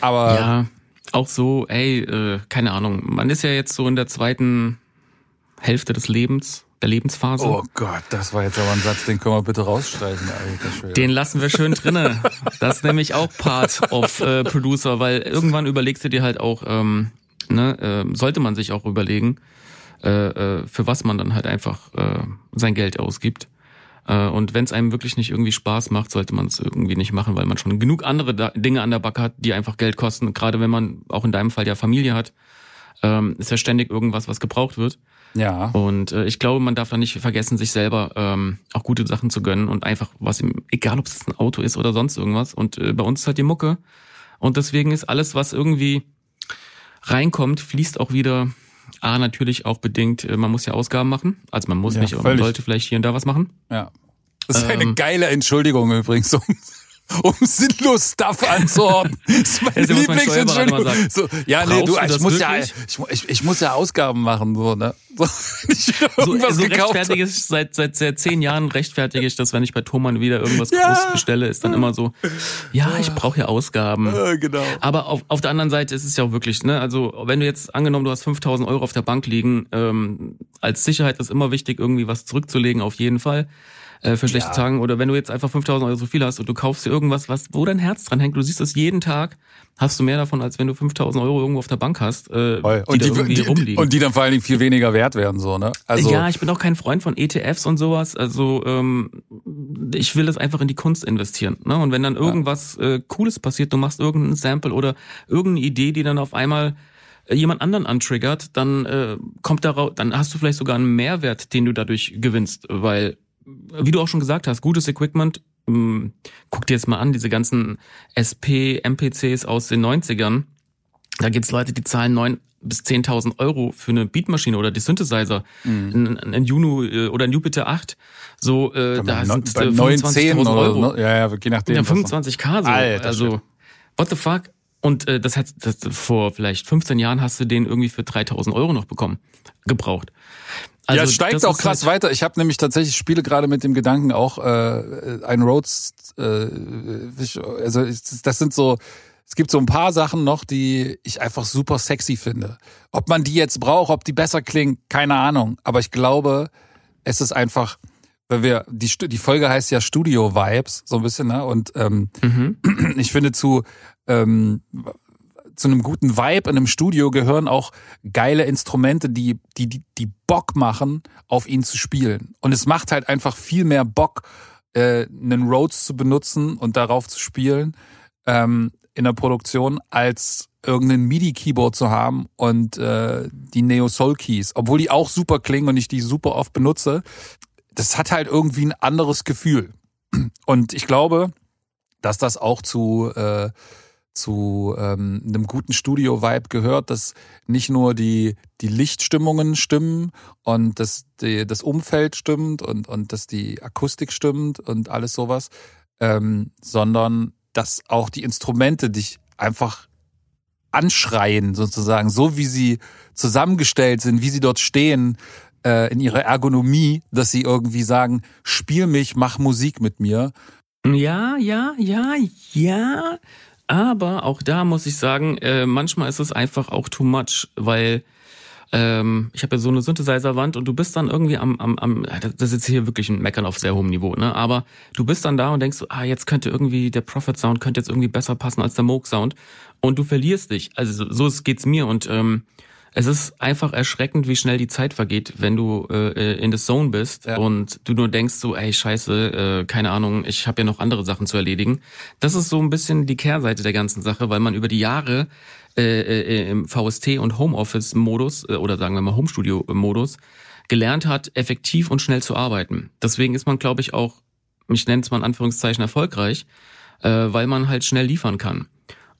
Aber ja, auch so, ey, äh, keine Ahnung, man ist ja jetzt so in der zweiten Hälfte des Lebens, der Lebensphase. Oh Gott, das war jetzt aber ein Satz, den können wir bitte rausstreichen. Alter Den lassen wir schön drinnen. Das ist nämlich auch Part of äh, Producer, weil irgendwann überlegst du dir halt auch, ähm, ne, äh, sollte man sich auch überlegen, äh, äh, für was man dann halt einfach äh, sein Geld ausgibt. Äh, und wenn es einem wirklich nicht irgendwie Spaß macht, sollte man es irgendwie nicht machen, weil man schon genug andere da Dinge an der Backe hat, die einfach Geld kosten. Gerade wenn man auch in deinem Fall ja Familie hat, ähm, ist ja ständig irgendwas, was gebraucht wird. Ja. Und äh, ich glaube, man darf da nicht vergessen, sich selber ähm, auch gute Sachen zu gönnen und einfach was, im, egal ob es ein Auto ist oder sonst irgendwas. Und äh, bei uns ist halt die Mucke. Und deswegen ist alles, was irgendwie reinkommt, fließt auch wieder A, natürlich auch bedingt, äh, man muss ja Ausgaben machen. Also man muss Ja, nicht, aber man sollte vielleicht hier und da was machen. Ja. Das ist eine Ähm. geile Entschuldigung übrigens, <laughs> um, sinnlos Stuff anzuordnen. <laughs> Das ist meine ja, Lieblingsentschuldigung. So, ja, nee, du, ich muss ja, ich, ich, ich muss ja Ausgaben machen, so, ne? <laughs> So, ich So, so gekauft rechtfertige ich, seit, seit, seit zehn Jahren rechtfertige ich das, wenn ich bei Thomann wieder irgendwas Ja. groß bestelle, ist dann immer so, ja, ich brauche ja Ausgaben. Äh, genau. Aber auf, auf der anderen Seite ist es ja auch wirklich, ne, also wenn du jetzt angenommen, du hast 5000 Euro auf der Bank liegen, ähm, als Sicherheit ist immer wichtig, irgendwie was zurückzulegen, auf jeden Fall. Äh, für schlechte Ja. Tagen oder wenn du jetzt einfach 5000 Euro so viel hast und du kaufst dir irgendwas, was wo dein Herz dran hängt, du siehst es jeden Tag, hast du mehr davon, als wenn du 5000 Euro irgendwo auf der Bank hast, äh, Voll. die, Und die, irgendwie die, rumliegen. und die dann vor allen Dingen viel weniger wert werden, so, ne? Also, ja, ich bin auch kein Freund von ETFs und sowas. Also ähm, ich will das einfach in die Kunst investieren. Ne? Und wenn dann irgendwas äh, Cooles passiert, du machst irgendein Sample oder irgendeine Idee, die dann auf einmal äh, jemand anderen antriggert, dann äh, kommt daraus, dann hast du vielleicht sogar einen Mehrwert, den du dadurch gewinnst, weil wie du auch schon gesagt hast, gutes Equipment. mh, Guck dir jetzt mal an, diese ganzen SP, MPCs aus den 90ern. Da gibt's Leute, die zahlen neun bis 10.000 Euro für eine Beatmaschine oder die Synthesizer. Ein, ein Juno äh, oder ein Jupiter 8. So, äh, da bei, sind äh, 910 25.000 oder Euro. ne? Ja, ja, je nachdem. Ja, was noch- 25k so. Alter also, Schwede. what the fuck? Und äh, das hat das, vor vielleicht 15 Jahren hast du den irgendwie für 3000 Euro noch bekommen, gebraucht. Also, ja, es steigt auch krass halt, weiter. Ich habe nämlich tatsächlich spiele gerade mit dem Gedanken auch äh, ein Rhodes. Äh, ich- also ich, das sind so. Es gibt so ein paar Sachen noch, die ich einfach super sexy finde. Ob man die jetzt braucht, ob die besser klingen, keine Ahnung. Aber ich glaube, es ist einfach, weil wir die die Folge heißt ja Studio Vibes so ein bisschen, ne? Und ähm, Mhm. <clears throat> ich finde zu ähm, zu einem guten Vibe in einem Studio gehören auch geile Instrumente, die, die, die, die Bock machen, auf ihn zu spielen. Und es macht halt einfach viel mehr Bock, äh, einen Rhodes zu benutzen und darauf zu spielen ähm, in der Produktion, als irgendein MIDI-Keyboard zu haben und äh, die Neo Soul Keys, obwohl die auch super klingen und ich die super oft benutze. Das hat halt irgendwie ein anderes Gefühl. Und ich glaube, dass das auch zu äh, zu ähm, einem guten Studio-Vibe gehört, dass nicht nur die, die Lichtstimmungen stimmen und dass die, das Umfeld stimmt und, und dass die Akustik stimmt und alles sowas, ähm, sondern dass auch die Instrumente dich einfach anschreien, sozusagen, so wie sie zusammengestellt sind, wie sie dort stehen, äh, in ihrer Ergonomie, dass sie irgendwie sagen, spiel mich, mach Musik mit mir. Ja, ja, ja, ja. Aber auch da muss ich sagen, äh, manchmal ist es einfach auch too much, weil ähm, ich habe ja so eine Synthesizer-Wand und du bist dann irgendwie am, am, am, das ist jetzt hier wirklich ein Meckern auf sehr hohem Niveau, ne? Aber du bist dann da und denkst, ah, jetzt könnte irgendwie der Prophet-Sound könnte jetzt irgendwie besser passen als der Moog-Sound und du verlierst dich. Also so, so geht's mir und ähm, es ist einfach erschreckend, wie schnell die Zeit vergeht, wenn du äh, in the Zone bist Ja. und du nur denkst so, ey, scheiße, äh, keine Ahnung, ich habe ja noch andere Sachen zu erledigen. Das ist so ein bisschen die Kehrseite der ganzen Sache, weil man über die Jahre äh, äh, im VST und Homeoffice-Modus äh, oder sagen wir mal Homestudio-Modus gelernt hat, effektiv und schnell zu arbeiten. Deswegen ist man, glaube ich, auch, ich nenne es mal in Anführungszeichen erfolgreich, äh, weil man halt schnell liefern kann.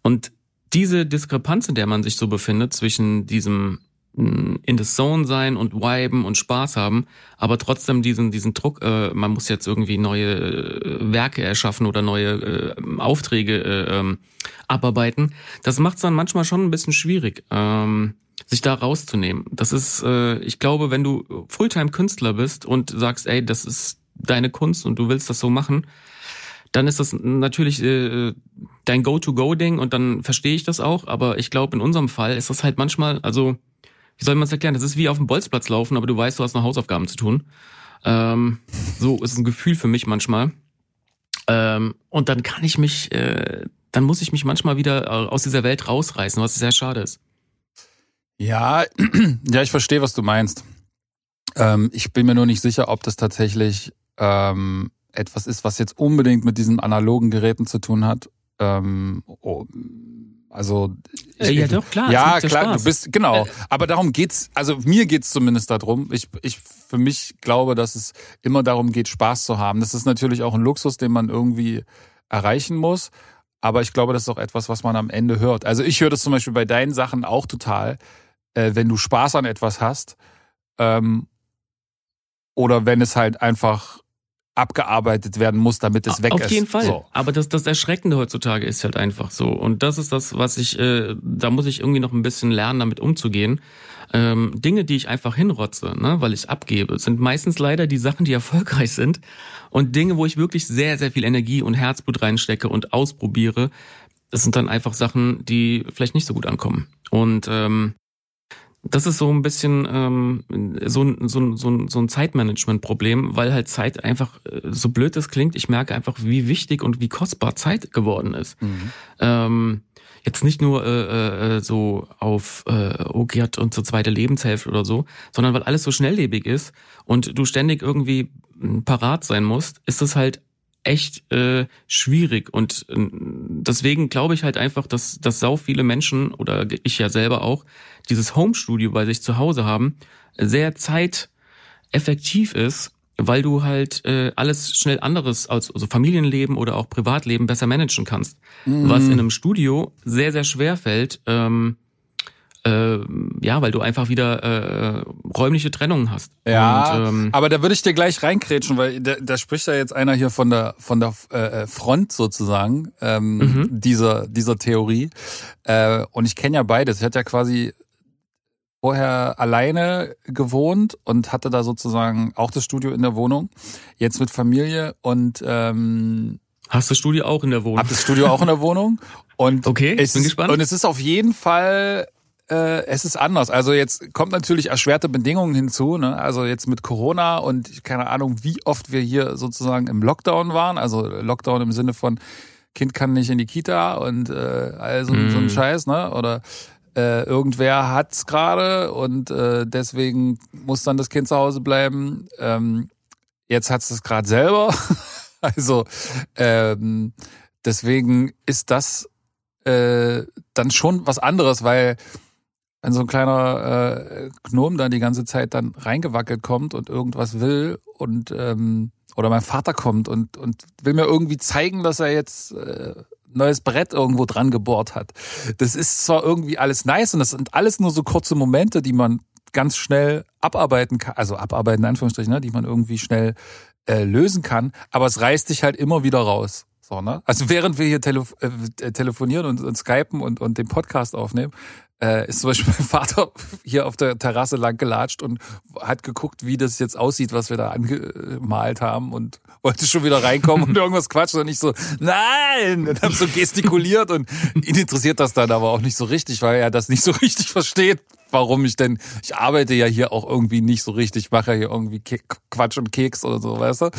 Und diese Diskrepanz, in der man sich so befindet, zwischen diesem mh, in the Zone sein und viben und Spaß haben, aber trotzdem diesen diesen Druck, äh, man muss jetzt irgendwie neue äh, Werke erschaffen oder neue äh, Aufträge äh, ähm, abarbeiten, das macht es dann manchmal schon ein bisschen schwierig, ähm, sich da rauszunehmen. Das ist, äh, ich glaube, wenn du Fulltime-Künstler bist und sagst, ey, das ist deine Kunst und du willst das so machen, dann ist das natürlich äh, dein Go-to-Go-Ding und dann verstehe ich das auch. Aber ich glaube, in unserem Fall ist das halt manchmal, also wie soll man es erklären? Das ist wie auf dem Bolzplatz laufen, aber du weißt, du hast noch Hausaufgaben zu tun. Ähm, so ist ein Gefühl für mich manchmal. Ähm, und dann kann ich mich, äh, dann muss ich mich manchmal wieder äh, aus dieser Welt rausreißen, was sehr schade ist. Ja, <clears throat> ja, ich verstehe, was du meinst. Ähm, ich bin mir nur nicht sicher, ob das tatsächlich ähm, etwas ist, was jetzt unbedingt mit diesen analogen Geräten zu tun hat. Ähm, oh, also ich, Äh, ja, doch, klar, ja klar, Spaß. du bist genau. Äh, Aber darum geht's. Also mir geht's zumindest darum. Ich, ich für mich glaube, dass es immer darum geht, Spaß zu haben. Das ist natürlich auch ein Luxus, den man irgendwie erreichen muss. aber ich glaube, das ist auch etwas, was man am Ende hört. Also ich höre das zum Beispiel bei deinen Sachen auch total, äh, wenn du Spaß an etwas hast ähm, oder wenn es halt einfach abgearbeitet werden muss, damit es weg Auf ist. Auf jeden Fall. So. Aber das, das Erschreckende heutzutage ist halt einfach so. Und das ist das, was ich, äh, da muss ich irgendwie noch ein bisschen lernen, damit umzugehen. Ähm, Dinge, die ich einfach hinrotze, ne, weil ich abgebe, sind meistens leider die Sachen, die erfolgreich sind. Und Dinge, wo ich wirklich sehr, sehr viel Energie und Herzblut reinstecke und ausprobiere, das sind dann einfach Sachen, die vielleicht nicht so gut ankommen. Und ähm, das ist so ein bisschen ähm, so, ein so, so, so ein Zeitmanagement-Problem, weil halt Zeit einfach, äh, so blöd es klingt, ich merke einfach, wie wichtig und wie kostbar Zeit geworden ist. Mhm. Ähm, jetzt nicht nur äh, äh, so auf äh, oh Gott und zur zweite Lebenshälfte oder so, sondern weil alles so schnelllebig ist und du ständig irgendwie parat sein musst, ist es halt echt äh, schwierig und äh, deswegen glaube ich halt einfach, dass dass sau viele Menschen oder ich ja selber auch dieses Homestudio bei sich zu Hause haben sehr zeiteffektiv ist, weil du halt äh, alles schnell anderes als also Familienleben oder auch Privatleben besser managen kannst, mhm. was in einem Studio sehr sehr schwer fällt. Ähm, äh, ja, weil du einfach wieder äh, räumliche Trennungen hast. Ja, und, ähm, aber da würde ich dir gleich reinkrätschen, weil da, da spricht ja jetzt einer hier von der von der äh, Front sozusagen ähm, mhm. dieser dieser Theorie. Äh, und ich kenne ja beides. Ich hatte ja quasi vorher alleine gewohnt und hatte da sozusagen auch das Studio in der Wohnung. Jetzt mit Familie und ähm, Hast du das Studio auch in der Wohnung? Hab das Studio auch in der Wohnung. Und <laughs> okay, ich bin gespannt. Und es ist auf jeden Fall äh, es ist anders. Also jetzt kommt natürlich erschwerte Bedingungen hinzu. Ne? Also jetzt mit Corona und keine Ahnung, wie oft wir hier sozusagen im Lockdown waren. Also Lockdown im Sinne von Kind kann nicht in die Kita und äh, also mm. so ein mhm. Scheiß, ne? Oder äh, irgendwer hat's gerade und äh, deswegen muss dann das Kind zu Hause bleiben. Ähm, jetzt hat's das gerade selber. <laughs> also ähm, deswegen ist das äh, dann schon was anderes, weil wenn so ein kleiner äh, Gnom da die ganze Zeit dann reingewackelt kommt und irgendwas will und ähm, oder mein Vater kommt und und will mir irgendwie zeigen, dass er jetzt äh, neues Brett irgendwo dran gebohrt hat. Das ist zwar irgendwie alles nice und das sind alles nur so kurze Momente, die man ganz schnell abarbeiten kann, also abarbeiten in Anführungsstrichen, ne, die man irgendwie schnell äh, lösen kann, aber es reißt dich halt immer wieder raus. So, ne? Also während wir hier tele äh, telefonieren und, und skypen und, und den Podcast aufnehmen, äh, ist zum Beispiel <laughs> mein Vater hier auf der Terrasse lang gelatscht und hat geguckt, wie das jetzt aussieht, was wir da angemalt haben und wollte schon wieder reinkommen und <laughs> irgendwas quatschen und nicht so, nein! Und haben so gestikuliert und ihn interessiert das dann aber auch nicht so richtig, weil er das nicht so richtig versteht, warum ich denn, ich arbeite ja hier auch irgendwie nicht so richtig, mache ja hier irgendwie Quatsch und Keks oder so, weißt du?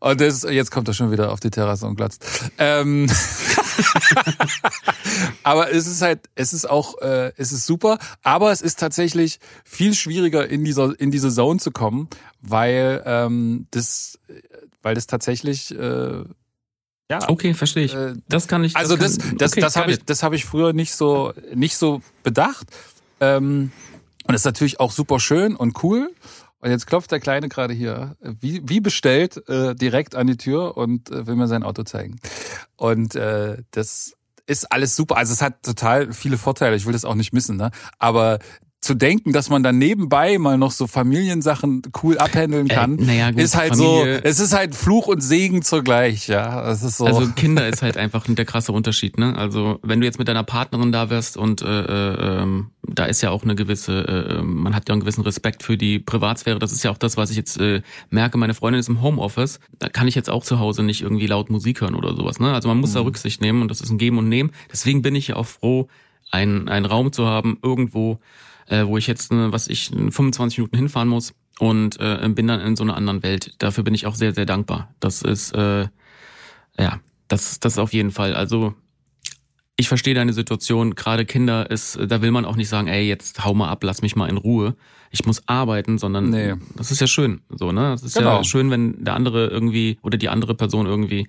Und das, jetzt kommt er schon wieder auf die Terrasse und glatzt. Ähm <laughs> <laughs> aber es ist halt, es ist auch, äh, es ist super, aber es ist tatsächlich viel schwieriger in dieser, in diese Zone zu kommen, weil ähm, das, weil das tatsächlich äh, ja. Okay, verstehe ich. Äh, das kann ich. Also das, das, das, okay, das habe ich, das habe ich früher nicht so, nicht so bedacht. Ähm, und ist natürlich auch super schön und cool. Und jetzt klopft der Kleine gerade hier, wie, wie bestellt, äh, direkt an die Tür und äh, will mir sein Auto zeigen. Und äh, das ist alles super. Also es hat total viele Vorteile. Ich will das auch nicht missen, ne? Aber zu denken, dass man dann nebenbei mal noch so Familiensachen cool abhandeln äh, kann, äh, naja, gut, ist halt Familie, so, es ist halt Fluch und Segen zugleich, ja. Das ist so. Also Kinder ist <laughs> halt einfach der krasse Unterschied, ne? Also wenn du jetzt mit deiner Partnerin da wärst und äh, äh, ähm, da ist ja auch eine gewisse, äh, man hat ja einen gewissen Respekt für die Privatsphäre. Das ist ja auch das, was ich jetzt äh, merke. Meine Freundin ist im Homeoffice. Da kann ich jetzt auch zu Hause nicht irgendwie laut Musik hören oder sowas. Ne? Also man muss mhm. da Rücksicht nehmen und das ist ein Geben und Nehmen. Deswegen bin ich ja auch froh, einen, einen Raum zu haben irgendwo, äh, wo ich jetzt, äh, was ich, 25 Minuten hinfahren muss und äh, bin dann in so einer anderen Welt. Dafür bin ich auch sehr, sehr dankbar. Das ist, äh, ja, das, das auf jeden Fall. Also ich verstehe deine Situation. Gerade Kinder ist, da will man auch nicht sagen, ey, jetzt hau mal ab, lass mich mal in Ruhe. Ich muss arbeiten, sondern nee. das ist ja schön, so ne. Es ist genau. ja schön, wenn der andere irgendwie oder die andere Person irgendwie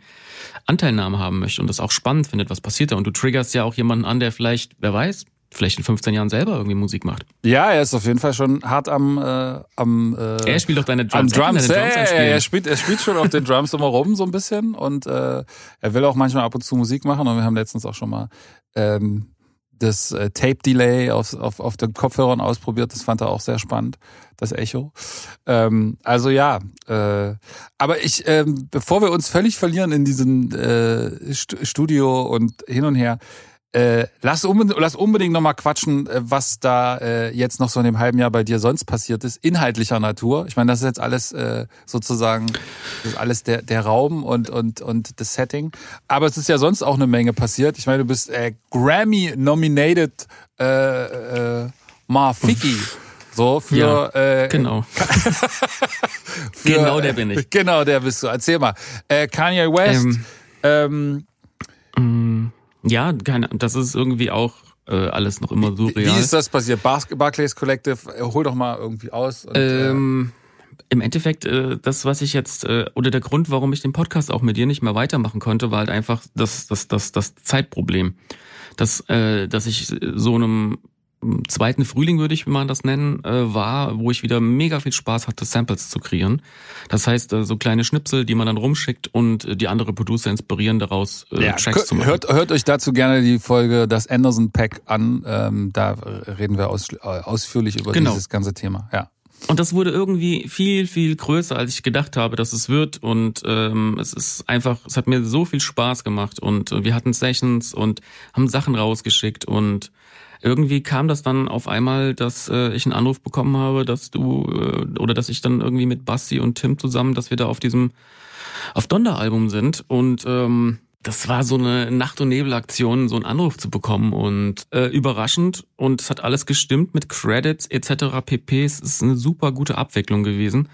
Anteilnahme haben möchte und das auch spannend findet, was passiert da. Und du triggerst ja auch jemanden an, der vielleicht, wer weiß, vielleicht in 15 Jahren selber irgendwie Musik macht. Ja, er ist auf jeden Fall schon hart am äh, am äh, Er spielt doch deine am Drums. Kann Drums. deine Drums einspielen. er spielt er spielt schon auf den Drums immer rum so ein bisschen und äh, er will auch manchmal ab und zu Musik machen und wir haben letztens auch schon mal ähm, das äh, Tape Delay auf, auf, auf den Kopfhörern ausprobiert. Das fand er auch sehr spannend, das Echo. Ähm, also ja, äh, aber ich, ähm, bevor wir uns völlig verlieren in diesem äh, St Studio und hin und her, äh, lass, unbedingt, lass unbedingt nochmal quatschen, äh, was da äh, jetzt noch so in dem halben Jahr bei dir sonst passiert ist, inhaltlicher Natur. Ich meine, das ist jetzt alles äh, sozusagen, das ist alles der, der Raum und, und, und das Setting. Aber es ist ja sonst auch eine Menge passiert. Ich meine, du bist äh, Grammy-nominated äh, äh, Marfiki. So für, Ja, äh, Genau. <laughs> für genau der bin ich. Genau, der bist du. Erzähl mal. Äh, Kanye West, ähm, Ja, keine, das ist irgendwie auch äh, alles noch immer surreal. Wie ist das passiert? Bar Barclays Collective, äh, hol doch mal irgendwie aus. Und, äh, Ähm, Im Endeffekt, äh, das, was ich jetzt, äh, oder der Grund, warum ich den Podcast auch mit dir nicht mehr weitermachen konnte, war halt einfach das, das, das, das Zeitproblem. Das, äh, dass ich so einem zweiten Frühling, würde ich mal das nennen, äh, war, wo ich wieder mega viel Spaß hatte, Samples zu kreieren. Das heißt, äh, so kleine Schnipsel, die man dann rumschickt und äh, die andere Producer inspirieren, daraus ja, Tracks zu machen. hört, hört euch dazu gerne die Folge Das Anderson Pack an. Ähm, da reden wir aus, ausführlich über Genau. dieses ganze Thema. Ja. Und das wurde irgendwie viel, viel größer, als ich gedacht habe, dass es wird. Und ähm, es ist einfach, es hat mir so viel Spaß gemacht. Und wir hatten Sessions und haben Sachen rausgeschickt. Und irgendwie kam das dann auf einmal, dass äh, ich einen Anruf bekommen habe, dass du äh, oder dass ich dann irgendwie mit Basti und Tim zusammen, dass wir da auf diesem auf Donder-Album sind. Und ähm, das war so eine Nacht- und Nebel-Aktion, so einen Anruf zu bekommen und äh, überraschend und es hat alles gestimmt mit Credits etc. pp. Es ist eine super gute Abwicklung gewesen.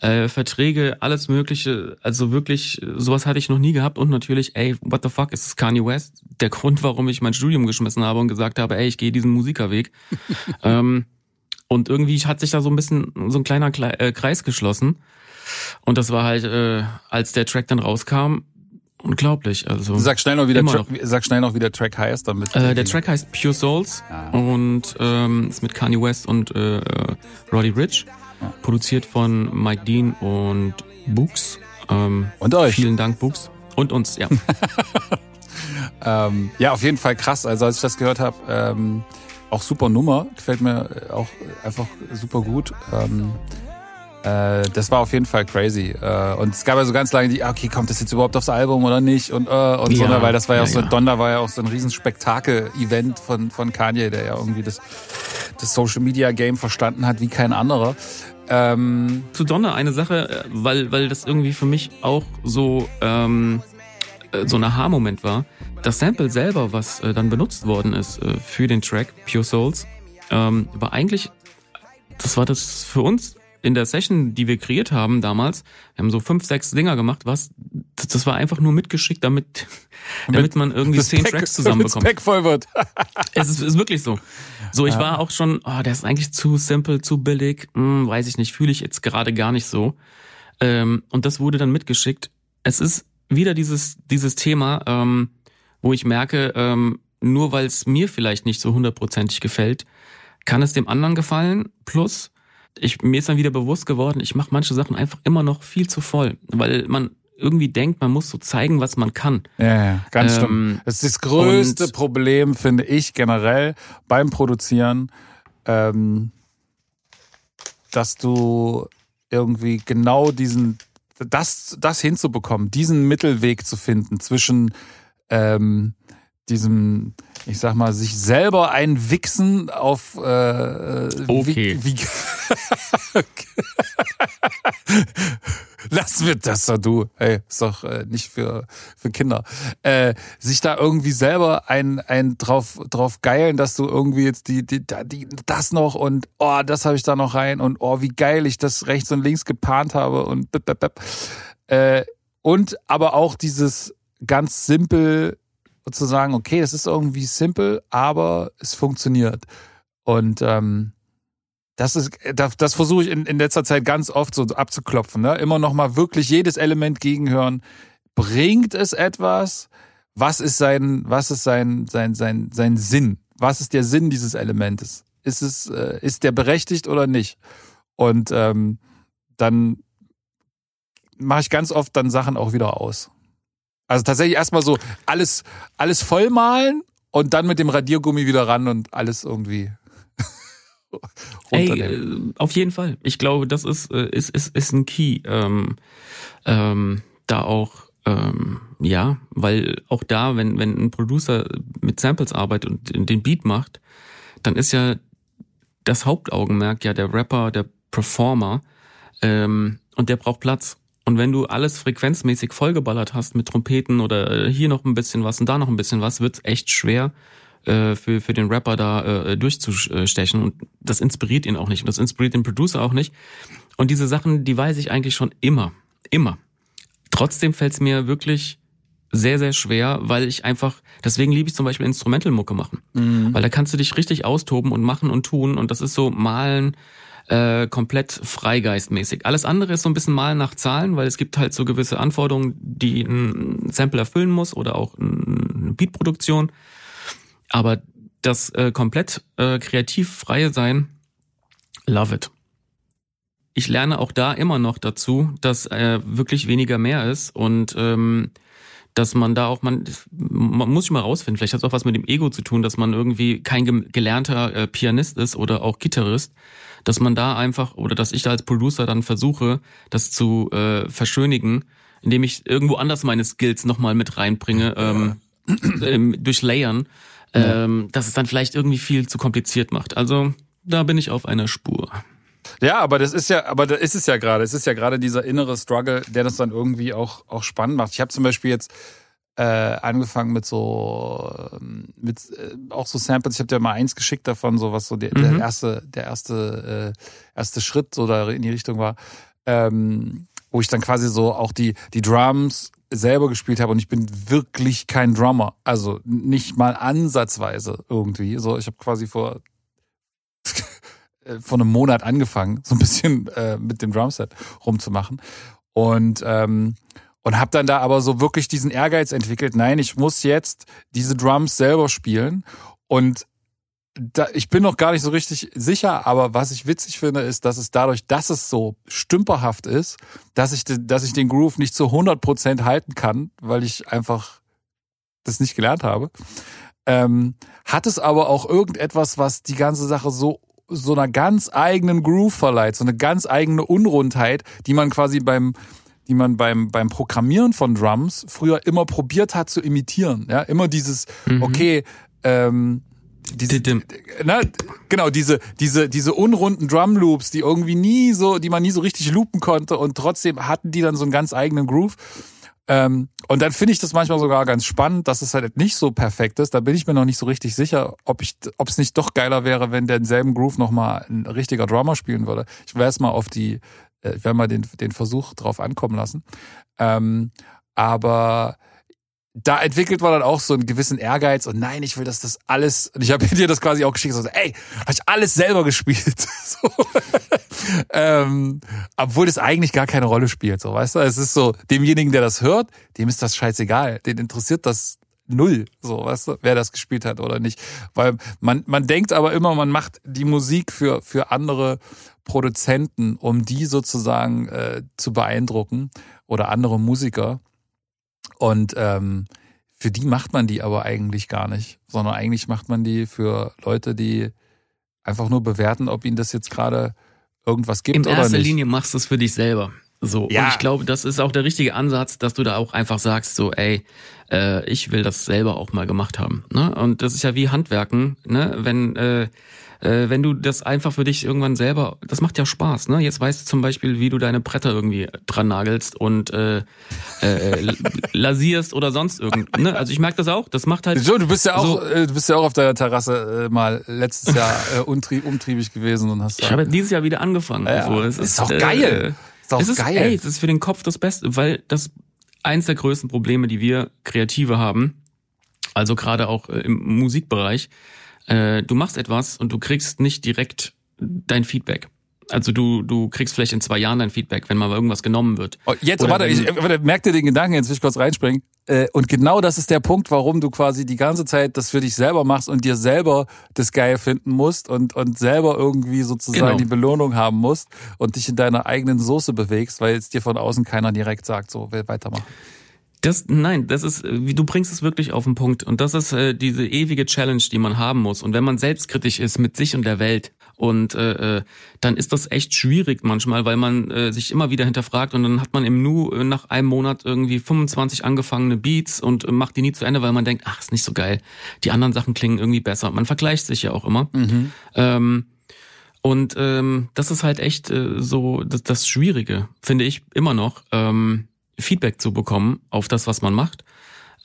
Äh, Verträge, alles mögliche, also wirklich, sowas hatte ich noch nie gehabt und natürlich, ey, what the fuck, ist es Kanye West? Der Grund, warum ich mein Studium geschmissen habe und gesagt habe, ey, ich gehe diesen Musikerweg. <laughs> ähm, und irgendwie hat sich da so ein bisschen so ein kleiner Kle äh, Kreis geschlossen. Und das war halt, äh, als der Track dann rauskam, unglaublich. Also Sag schnell noch, wie der Track, sag schnell noch, wie der Track heißt, damit. äh, der Track heißt Pure Souls Ah. und ähm, ist mit Kanye West und äh, Roddy Rich. Produziert von Mike Dean und Books. Ähm, Und euch. Vielen Dank, Books. Und uns, ja. <laughs> Ähm, ja, auf jeden Fall krass. Also als ich das gehört habe, ähm, auch super Nummer, gefällt mir auch einfach super gut. Ähm, äh, das war auf jeden Fall crazy. Äh, und es gab ja so ganz lange die, ah, okay, kommt das jetzt überhaupt aufs Album oder nicht? Und, äh, und so, Ja, ne, weil das war ja, ja, auch so, ja. Donda war ja auch so ein Riesenspektakel-Event von, von Kanye, der ja irgendwie das, das Social Media Game verstanden hat wie kein anderer. Ähm, Zu Donner eine Sache, äh, weil, weil das irgendwie für mich auch so, ähm, äh, so ein Aha-Moment war. Das Sample selber, was äh, dann benutzt worden ist äh, für den Track Pure Souls, ähm, war eigentlich, das war das für uns in der Session, die wir kreiert haben damals. Wir haben so fünf, sechs Dinger gemacht, was, das, war einfach nur mitgeschickt, damit, damit man irgendwie zehn Pack- Tracks <laughs> zusammenbekommt. Pack voll wird. <laughs> Es ist, ist wirklich so. So, ich war auch schon, oh, der ist eigentlich zu simple, zu billig, hm, weiß ich nicht, fühle ich jetzt gerade gar nicht so. Ähm, und das wurde dann mitgeschickt. Es ist wieder dieses, dieses Thema, ähm, wo ich merke, ähm, nur weil es mir vielleicht nicht so hundertprozentig gefällt, kann es dem anderen gefallen. Plus, ich, mir ist dann wieder bewusst geworden, ich mache manche Sachen einfach immer noch viel zu voll, weil man irgendwie denkt, man muss so zeigen, was man kann. Ja, ja, ganz Ähm, stimmt. Das ist das größte Problem, finde ich generell beim Produzieren, ähm, dass du irgendwie genau diesen, das, das hinzubekommen, diesen Mittelweg zu finden zwischen ähm, diesem, ich sag mal, sich selber einwichsen auf äh, Okay. wie, wie <laughs> Lass mir das doch du. Hey, ist doch äh, nicht für, für Kinder. Äh, sich da irgendwie selber ein, ein drauf, drauf geilen, dass du irgendwie jetzt die, die, da- die, das noch und oh, das habe ich da noch rein und oh, wie geil ich das rechts und links gepaart habe und bip, bip, bip. Äh, und aber auch dieses ganz simpel zu sagen, okay, es ist irgendwie simpel, aber es funktioniert. Und ähm, das ist, das, das versuche ich in, in letzter Zeit ganz oft so abzuklopfen. Ne? Immer noch mal wirklich jedes Element gegenhören. Bringt es etwas? Was ist sein, was ist sein, sein, sein, sein Sinn? was ist der Sinn dieses Elementes? Ist es, äh, ist der berechtigt oder nicht? Und ähm, dann mache ich ganz oft dann Sachen auch wieder aus. Also tatsächlich erstmal so alles, alles vollmalen und dann mit dem Radiergummi wieder ran und alles irgendwie. <laughs> Ey, äh, auf jeden Fall. Ich glaube, das ist, äh, ist, ist, ist ein Key. Ähm, ähm, da auch, ähm, ja, weil auch da, wenn, wenn ein Producer mit Samples arbeitet und den Beat macht, dann ist ja das Hauptaugenmerk ja der Rapper, der Performer ähm, und der braucht Platz. Und wenn du alles frequenzmäßig vollgeballert hast mit Trompeten oder äh, hier noch ein bisschen was und da noch ein bisschen was, wird's echt schwer äh, für, für den Rapper da äh, durchzustechen. Und das inspiriert ihn auch nicht. Und das inspiriert den Producer auch nicht. Und diese Sachen, die weiß ich eigentlich schon immer. Immer. Trotzdem fällt's mir wirklich sehr, sehr schwer, weil ich einfach, deswegen liebe ich zum Beispiel Instrumental-Mucke machen. Mhm. Weil da kannst du dich richtig austoben und machen und tun. Und das ist so malen, äh, komplett freigeistmäßig. Alles andere ist so ein bisschen mal nach Zahlen, weil es gibt halt so gewisse Anforderungen, die ein Sample erfüllen muss oder auch eine Beatproduktion. Aber das äh, komplett äh, kreativ freie sein, love it. Ich lerne auch da immer noch dazu, dass äh, wirklich weniger mehr ist und ähm, dass man da auch, man, man muss sich mal rausfinden, vielleicht hat es auch was mit dem Ego zu tun, dass man irgendwie kein gelernter äh, Pianist ist oder auch Gitarrist, dass man da einfach, oder dass ich da als Producer dann versuche, das zu äh, verschönigen, indem ich irgendwo anders meine Skills nochmal mit reinbringe, ähm, ähm, durch Layern, ähm, dass es dann vielleicht irgendwie viel zu kompliziert macht. Also da bin ich auf einer Spur. Ja, aber das ist ja, aber da ist es ja gerade. Es ist ja gerade dieser innere Struggle, der das dann irgendwie auch auch spannend macht. Ich habe zum Beispiel jetzt äh, angefangen mit so ähm, mit äh, auch so Samples. Ich habe dir mal eins geschickt davon, so was so der, mhm. der erste der erste äh, erste Schritt so da in die Richtung war, ähm, wo ich dann quasi so auch die die Drums selber gespielt habe und ich bin wirklich kein Drummer, also nicht mal ansatzweise irgendwie. So, ich habe quasi vor vor einem Monat angefangen, so ein bisschen äh, mit dem Drumset rumzumachen und ähm, und habe dann da aber so wirklich diesen Ehrgeiz entwickelt. Nein, ich muss jetzt diese Drums selber spielen und da, ich bin noch gar nicht so richtig sicher, aber was ich witzig finde, ist, dass es dadurch, dass es so stümperhaft ist, dass ich, dass ich den Groove nicht zu 100 Prozent halten kann, weil ich einfach das nicht gelernt habe. Ähm, hat es aber auch irgendetwas, was die ganze Sache so so einer ganz eigenen Groove verleiht, so eine ganz eigene Unrundheit, die man quasi beim die man beim, beim Programmieren von Drums früher immer probiert hat zu imitieren. Ja, immer dieses, mhm. okay, ähm, diese, na, genau, diese, diese, diese unrunden Drum Loops, die irgendwie nie so, die man nie so richtig loopen konnte und trotzdem hatten die dann so einen ganz eigenen Groove. Ähm, und dann finde ich das manchmal sogar ganz spannend, dass es halt nicht so perfekt ist. Da bin ich mir noch nicht so richtig sicher, ob ich, ob es nicht doch geiler wäre, wenn der denselben Groove nochmal ein richtiger Drummer spielen würde. Ich werde es mal auf die, äh, ich werde mal den, den Versuch drauf ankommen lassen. Ähm, aber da entwickelt man dann auch so einen gewissen Ehrgeiz und nein, ich will, dass das alles, und ich habe <laughs> dir das quasi auch geschickt, so, ey, habe ich alles selber gespielt. <laughs> so. ähm, obwohl das eigentlich gar keine Rolle spielt, so, weißt du? Es ist so, demjenigen, der das hört, dem ist das scheißegal. Den interessiert das null, so, weißt du, wer das gespielt hat oder nicht. Weil man, man denkt aber immer, man macht die Musik für, für andere Produzenten, um die sozusagen äh, zu beeindrucken oder andere Musiker. Und ähm, für die macht man die aber eigentlich gar nicht, sondern eigentlich macht man die für Leute, die einfach nur bewerten, ob ihnen das jetzt gerade irgendwas gibt oder nicht. In erster Linie machst du es für dich selber. So, ja. und ich glaube, das ist auch der richtige Ansatz, dass du da auch einfach sagst, so, ey, äh, ich will das selber auch mal gemacht haben. Ne? Und das ist ja wie Handwerken, ne? Wenn äh, äh, wenn du das einfach für dich irgendwann selber, das macht ja Spaß, ne? Jetzt weißt du zum Beispiel, wie du deine Bretter irgendwie dran nagelst und äh, äh, <laughs> lasierst oder sonst irgend. Ne? Also ich merke das auch. Das macht halt. So, du bist ja auch, so, äh, du bist ja auch auf deiner Terrasse äh, mal letztes Jahr äh, untrieb, umtriebig gewesen und hast. Ich habe dieses Jahr wieder angefangen. Ja, so. es ist, ist doch geil. Äh, ist doch es ist, geil. Ey, das ist für den Kopf das Beste, weil das eins der größten Probleme, die wir Kreative haben, also gerade auch äh, im Musikbereich, äh, du machst etwas und du kriegst nicht direkt dein Feedback. Also du, du kriegst vielleicht in zwei Jahren dein Feedback, wenn mal irgendwas genommen wird. Oh, jetzt, Oder warte, ich, warte, merk dir den Gedanken, jetzt will ich kurz reinspringen. äh, und genau das ist der Punkt, warum du quasi die ganze Zeit das für dich selber machst und dir selber das geil finden musst und, und selber irgendwie sozusagen Genau. die Belohnung haben musst und dich in deiner eigenen Soße bewegst, weil es dir von außen keiner direkt sagt, so, will weitermachen. Das, nein, das ist, wie du bringst es wirklich auf den Punkt. Und das ist äh, diese ewige Challenge, die man haben muss. Und wenn man selbstkritisch ist mit sich und der Welt, und äh, äh, dann ist das echt schwierig manchmal, weil man äh, sich immer wieder hinterfragt und dann hat man im Nu äh, nach einem Monat irgendwie 25 angefangene Beats und äh, macht die nie zu Ende, weil man denkt, ach, ist nicht so geil. Die anderen Sachen klingen irgendwie besser. Man vergleicht sich ja auch immer. Ähm, und ähm, das ist halt echt äh, so das, das Schwierige, finde ich immer noch, ähm, Feedback zu bekommen auf das, was man macht.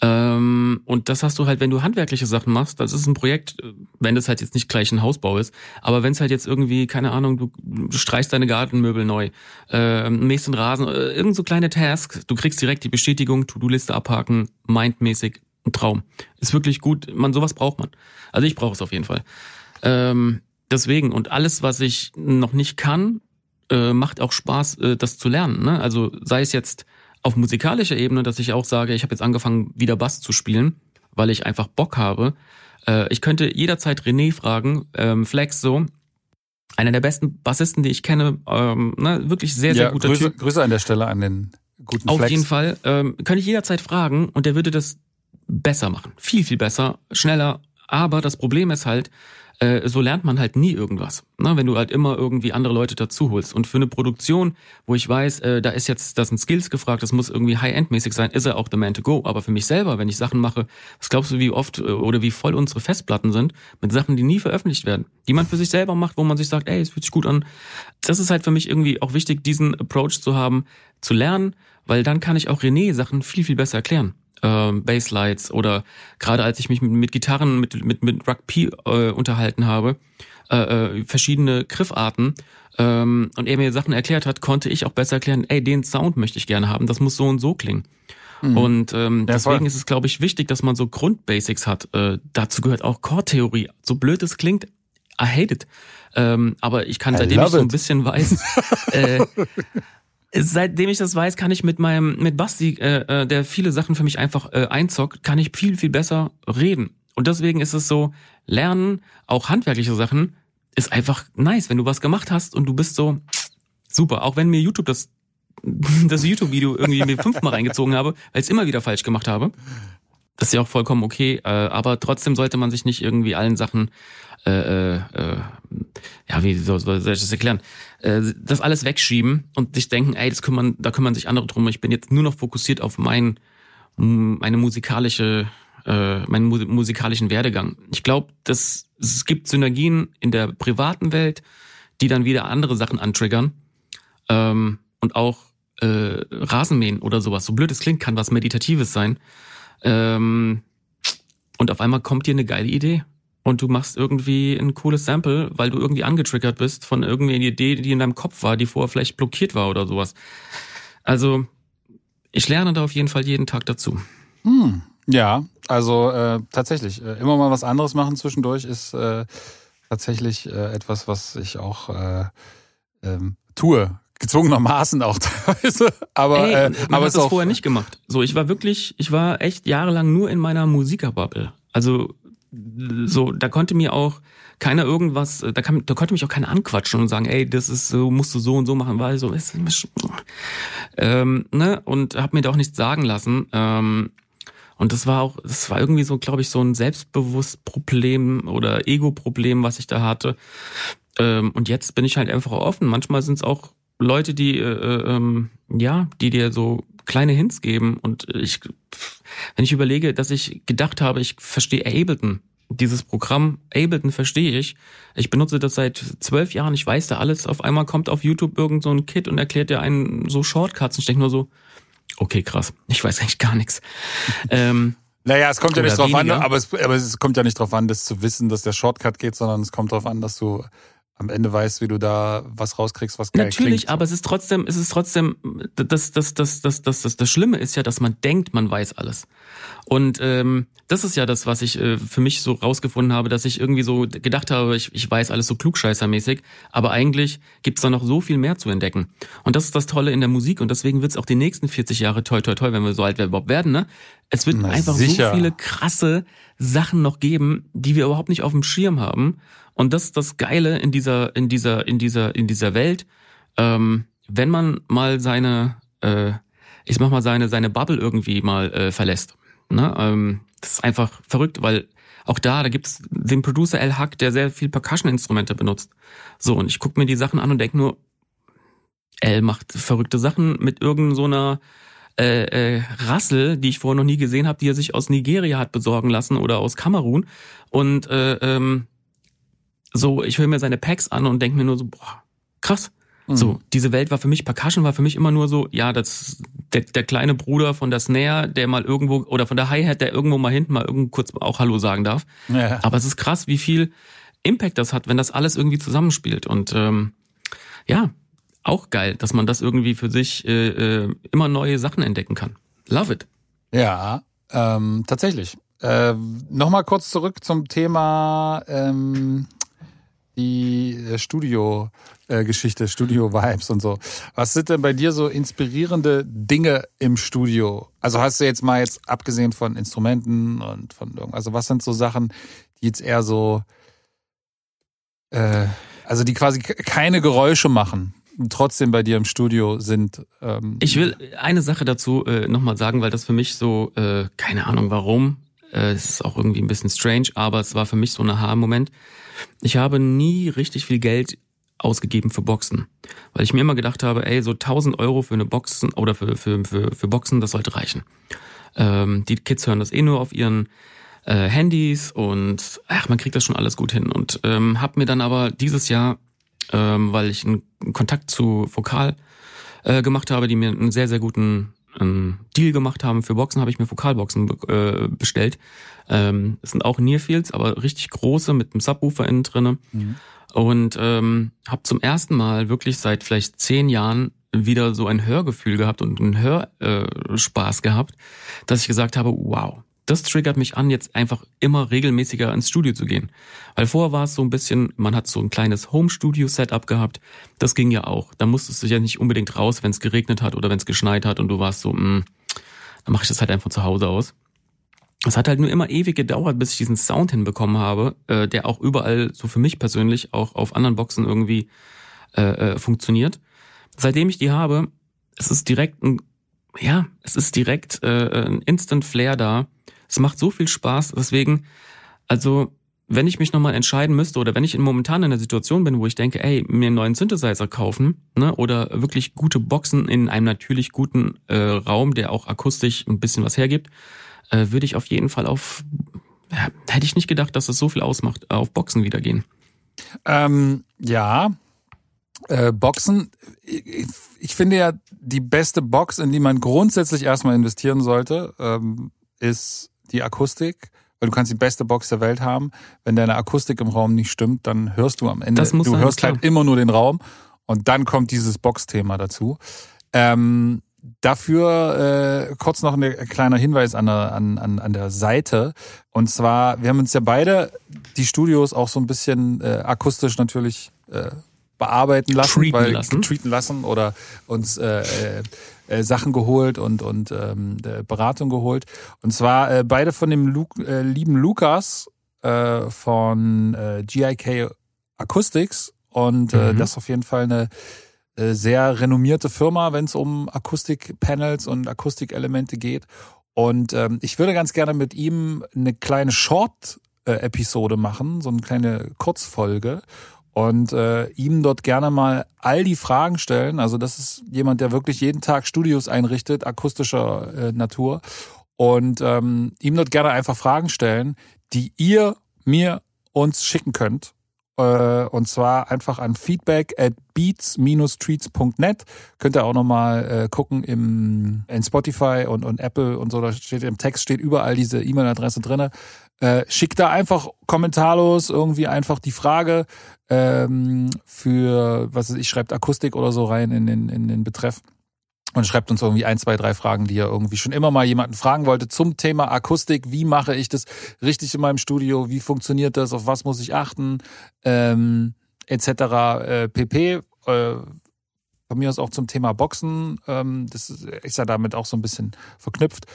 Ähm, und das hast du halt, wenn du handwerkliche Sachen machst, das ist ein Projekt, wenn das halt jetzt nicht gleich ein Hausbau ist, aber wenn es halt jetzt irgendwie, keine Ahnung, du streichst deine Gartenmöbel neu, äh, mähst den Rasen, äh, irgend so kleine Tasks, du kriegst direkt die Bestätigung, To-Do-Liste abhaken, mindmäßig, ein Traum. Ist wirklich gut, man, sowas braucht man. Also ich brauche es auf jeden Fall. Ähm, deswegen, und alles, was ich noch nicht kann, äh, macht auch Spaß, äh, das zu lernen. Ne? Also sei es jetzt auf musikalischer Ebene, dass ich auch sage, ich habe jetzt angefangen, wieder Bass zu spielen, weil ich einfach Bock habe. Äh, ich könnte jederzeit René fragen, ähm, Flex so, einer der besten Bassisten, die ich kenne, ähm, ne, wirklich sehr, sehr ja, guter Grüße, Typ. Grüße an der Stelle an den guten Auf Flex. jeden Fall. Ähm, könnte ich jederzeit fragen und der würde das besser machen. Viel, viel besser, schneller. Aber das Problem ist halt, äh, so lernt man halt nie irgendwas. Na, wenn du halt immer irgendwie andere Leute dazu holst. Und für eine Produktion, wo ich weiß, äh, da ist jetzt, das sind Skills gefragt, das muss irgendwie High-End-mäßig sein, ist er auch the man to go. Aber für mich selber, wenn ich Sachen mache, was glaubst du, wie oft äh, oder wie voll unsere Festplatten sind mit Sachen, die nie veröffentlicht werden, die man für sich selber macht, wo man sich sagt, ey, es fühlt sich gut an. Das ist halt für mich irgendwie auch wichtig, diesen Approach zu haben, zu lernen, weil dann kann ich auch René Sachen viel, viel besser erklären. Ähm, Basslights oder gerade als ich mich mit, mit Gitarren, mit, mit, mit P äh, unterhalten habe, äh, äh, verschiedene Griffarten ähm, und er mir Sachen erklärt hat, konnte ich auch besser erklären, ey, den Sound möchte ich gerne haben, das muss so und so klingen. Und ähm, Ja, voll. deswegen ist es, glaube ich, wichtig, dass man so Grundbasics hat. Äh, dazu gehört auch Chordtheorie. So blöd es klingt, I hate it. Ähm, aber ich kann, I seitdem ich so ein bisschen weiß, <laughs> äh, seitdem ich das weiß, kann ich mit meinem, mit Basti, äh, äh, der viele Sachen für mich einfach äh, einzockt, kann ich viel, viel besser reden. Und deswegen ist es so, lernen, auch handwerkliche Sachen, ist einfach nice, wenn du was gemacht hast und du bist so, super. Auch wenn mir YouTube das, <laughs> das YouTube-Video irgendwie mir fünfmal reingezogen habe, weil ich es immer wieder falsch gemacht habe. Das ist ja auch vollkommen okay, äh, aber trotzdem sollte man sich nicht irgendwie allen Sachen, äh, äh, äh, ja, wie soll, soll ich das erklären, äh, das alles wegschieben und sich denken, ey, das kümmern, da kümmern sich andere drum. Ich bin jetzt nur noch fokussiert auf mein, meine musikalische, äh, meinen mu musikalischen Werdegang. Ich glaube, dass es gibt Synergien in der privaten Welt, die dann wieder andere Sachen antriggern ähm, und auch äh, Rasenmähen oder sowas. So blöd es klingt, kann was Meditatives sein. Ähm, und auf einmal kommt dir eine geile Idee. Und du machst irgendwie ein cooles Sample, weil du irgendwie angetriggert bist von irgendwie einer Idee, die in deinem Kopf war, die vorher vielleicht blockiert war oder sowas. Also, ich lerne da auf jeden Fall jeden Tag dazu. Ja, also äh, tatsächlich. Äh, immer mal was anderes machen zwischendurch ist äh, tatsächlich äh, etwas, was ich auch äh, ähm, tue. Gezwungenermaßen auch <laughs> teilweise. Aber, Ey, äh, aber hat es das vorher nicht gemacht. So, ich war wirklich, ich war echt jahrelang nur in meiner Musikerbubble. Also so, da konnte mir auch keiner irgendwas, da, kann, da konnte mich auch keiner anquatschen und sagen, ey, das ist so, musst du so und so machen, weil so ist ähm, ne und habe mir da auch nichts sagen lassen. Ähm, und das war auch, das war irgendwie so, glaube ich, so ein Selbstbewusstproblem oder Ego-Problem, was ich da hatte. Ähm, und jetzt bin ich halt einfach offen. Manchmal sind es auch Leute, die, äh, äh, ähm, ja, die dir so kleine Hints geben. Und ich, wenn ich überlege, dass ich gedacht habe, ich verstehe Ableton, dieses Programm Ableton verstehe ich. Ich benutze das seit zwölf Jahren, ich weiß da alles. Auf einmal kommt auf YouTube irgend so ein Kid und erklärt dir einen so Shortcuts. Und ich denke nur so, okay, krass, ich weiß eigentlich gar nichts. <laughs> ähm, naja, es kommt ja nicht drauf weniger. an, aber es, aber es kommt ja nicht drauf an, das zu wissen, dass der Shortcut geht, sondern es kommt drauf an, dass du am Ende weißt, wie du da was rauskriegst, was geil Natürlich, klingt. aber es ist trotzdem, es ist trotzdem, das, das, das, das, das, das, das Schlimme ist ja, dass man denkt, man weiß alles. Und ähm, das ist ja das, was ich äh, für mich so rausgefunden habe, dass ich irgendwie so gedacht habe, ich, ich weiß alles so klugscheißermäßig, aber eigentlich gibt's da noch so viel mehr zu entdecken. Und das ist das Tolle in der Musik und deswegen wird's auch die nächsten 40 Jahre toi toi toi, wenn wir so alt überhaupt werden, ne, Es wird Na, einfach sicher. so viele krasse Sachen noch geben, die wir überhaupt nicht auf dem Schirm haben. Und das ist das Geile in dieser, in dieser, in dieser, in dieser Welt. Ähm, wenn man mal seine, äh, ich mach mal seine, seine Bubble irgendwie mal äh, verlässt. Ne? Ähm, das ist einfach verrückt, weil auch da, da gibt's den Producer El Hack, der sehr viel Percussion-Instrumente benutzt. So, und ich guck mir die Sachen an und denk nur, El macht verrückte Sachen mit irgendeiner so äh, äh, Rassel, die ich vorher noch nie gesehen habe, die er sich aus Nigeria hat besorgen lassen oder aus Kamerun. Und äh, ähm, so, ich höre mir seine Packs an und denk mir nur so, boah, krass. So, diese Welt war für mich, Percussion war für mich immer nur so, ja, das der, der kleine Bruder von der Snare, der mal irgendwo, oder von der Hi-Hat, der irgendwo mal hinten mal irgend kurz auch Hallo sagen darf. Ja. Aber es ist krass, wie viel Impact das hat, wenn das alles irgendwie zusammenspielt. Und ähm, ja, auch geil, dass man das irgendwie für sich äh, äh, immer neue Sachen entdecken kann. Love it. Ja, ähm, tatsächlich. Äh, Nochmal kurz zurück zum Thema ähm, die äh, Studio-Geschichte, Studio-Vibes und so. Was sind denn bei dir so inspirierende Dinge im Studio? Also hast du jetzt mal jetzt abgesehen von Instrumenten und von irgend, also was sind so Sachen, die jetzt eher so, äh, also die quasi keine Geräusche machen, trotzdem bei dir im Studio sind? Ähm, Ich will eine Sache dazu äh, nochmal sagen, weil das für mich so, äh, keine Ahnung warum, äh, es ist auch irgendwie ein bisschen strange, aber es war für mich so ein Aha-Moment. Ich habe nie richtig viel Geld ausgegeben für Boxen, weil ich mir immer gedacht habe, ey, so 1000 Euro für eine Boxen oder für, für, für, für Boxen, das sollte reichen. Ähm, die Kids hören das eh nur auf ihren äh, Handys und ach, man kriegt das schon alles gut hin. Und ähm, habe mir dann aber dieses Jahr, ähm, weil ich einen Kontakt zu Vokal äh, gemacht habe, die mir einen sehr, sehr guten ähm, Deal gemacht haben für Boxen, habe ich mir Vokalboxen be- äh, bestellt. Ähm, es sind auch Nearfields, aber richtig große mit einem Subwoofer innen drinne. Und ähm, habe zum ersten Mal wirklich seit vielleicht zehn Jahren wieder so ein Hörgefühl gehabt und einen Hörspaß äh, Spaß gehabt, dass ich gesagt habe, wow, das triggert mich an, jetzt einfach immer regelmäßiger ins Studio zu gehen. Weil vorher war es so ein bisschen, man hat so ein kleines Home-Studio-Setup gehabt. Das ging ja auch. Da musstest du ja nicht unbedingt raus, wenn es geregnet hat oder wenn es geschneit hat und du warst so, mh, dann mache ich das halt einfach zu Hause aus. Es hat halt nur immer ewig gedauert, bis ich diesen Sound hinbekommen habe, äh, der auch überall, so für mich persönlich, auch auf anderen Boxen irgendwie äh, äh, funktioniert. Seitdem ich die habe, es ist direkt ein, ja, es ist direkt äh, ein Instant Flair da. Es macht so viel Spaß, deswegen, also wenn ich mich nochmal entscheiden müsste oder wenn ich momentan in der Situation bin, wo ich denke, ey, mir einen neuen Synthesizer kaufen, ne, oder wirklich gute Boxen in einem natürlich guten äh, Raum, der auch akustisch ein bisschen was hergibt, äh, würde ich auf jeden Fall auf, ja, hätte ich nicht gedacht, dass es so viel ausmacht, auf Boxen wieder gehen. Ähm, ja, äh, Boxen. Ich, ich finde ja, die beste Box, in die man grundsätzlich erstmal investieren sollte, ähm, ist die Akustik. Weil du kannst die beste Box der Welt haben. Wenn deine Akustik im Raum nicht stimmt, dann hörst du am Ende, du sein, hörst klar. halt immer nur den Raum. Und dann kommt dieses Box-Thema dazu. Ähm, dafür äh, kurz noch ein kleiner Hinweis an der, an, an, an der Seite. Und zwar, wir haben uns ja beide die Studios auch so ein bisschen äh, akustisch natürlich äh, bearbeiten lassen, Treaten weil lassen. treaten lassen oder uns äh, äh, äh, Sachen geholt und und ähm, äh, Beratung geholt. Und zwar äh, beide von dem Lu äh, lieben Lukas äh, von äh, GIK Acoustics und äh, Mhm. das ist auf jeden Fall eine äh, sehr renommierte Firma, wenn es um Akustikpanels und Akustikelemente geht. Und ähm, ich würde ganz gerne mit ihm eine kleine Short-Episode machen, so eine kleine Kurzfolge. Und äh, ihm dort gerne mal all die Fragen stellen. Also das ist jemand, der wirklich jeden Tag Studios einrichtet, akustischer äh, Natur. Und ähm, ihm dort gerne einfach Fragen stellen, die ihr mir uns schicken könnt. Äh, und zwar einfach an feedback at beats-treats.net. Könnt ihr auch nochmal äh, gucken im, in Spotify und, und Apple und so. Da steht im Text steht überall diese E-Mail-Adresse drinne. Äh, schickt da einfach kommentarlos irgendwie einfach die Frage ähm, für, was weiß ich, schreibt Akustik oder so rein in den, in den Betreff und schreibt uns irgendwie ein, zwei, drei Fragen, die ihr irgendwie schon immer mal jemanden fragen wollte zum Thema Akustik. Wie mache ich das richtig in meinem Studio? Wie funktioniert das? Auf was muss ich achten? Ähm, etc. Äh, pp. Äh, von mir aus auch zum Thema Boxen. Ähm, das ist, ja damit auch so ein bisschen verknüpft.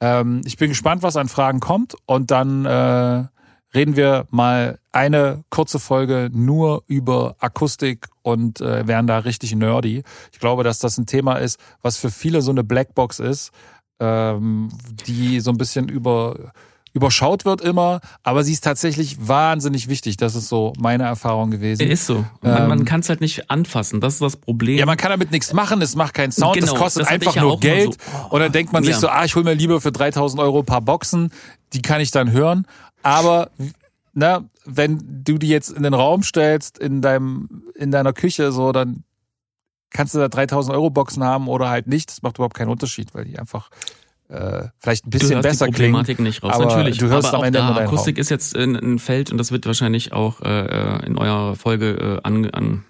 Ähm, ich bin gespannt, was an Fragen kommt und dann äh, reden wir mal eine kurze Folge nur über Akustik und äh, werden da richtig nerdy. Ich glaube, dass das ein Thema ist, was für viele so eine Blackbox ist, ähm, die so ein bisschen über überschaut wird immer, aber sie ist tatsächlich wahnsinnig wichtig. Das ist so meine Erfahrung gewesen. Ist so. Man, ähm, man kann es halt nicht anfassen. Das ist das Problem. Ja, man kann damit nichts machen. Es macht keinen Sound. Genau, das kostet das einfach nur Geld. So, oh, und dann denkt man ja. sich so, ah, ich hol mir lieber für 3000 Euro ein paar Boxen. Die kann ich dann hören. Aber na, wenn du die jetzt in den Raum stellst, in deinem, in deiner Küche, so, dann kannst du da 3000 Euro Boxen haben oder halt nicht. Das macht überhaupt keinen Unterschied, weil die einfach äh, vielleicht ein bisschen besser die Problematik klingen. nicht raus. Aber Natürlich, du hörst aber am Ende da, Akustik ist jetzt ein, ein Feld und das wird wahrscheinlich auch äh, in eurer Folge äh, an, an,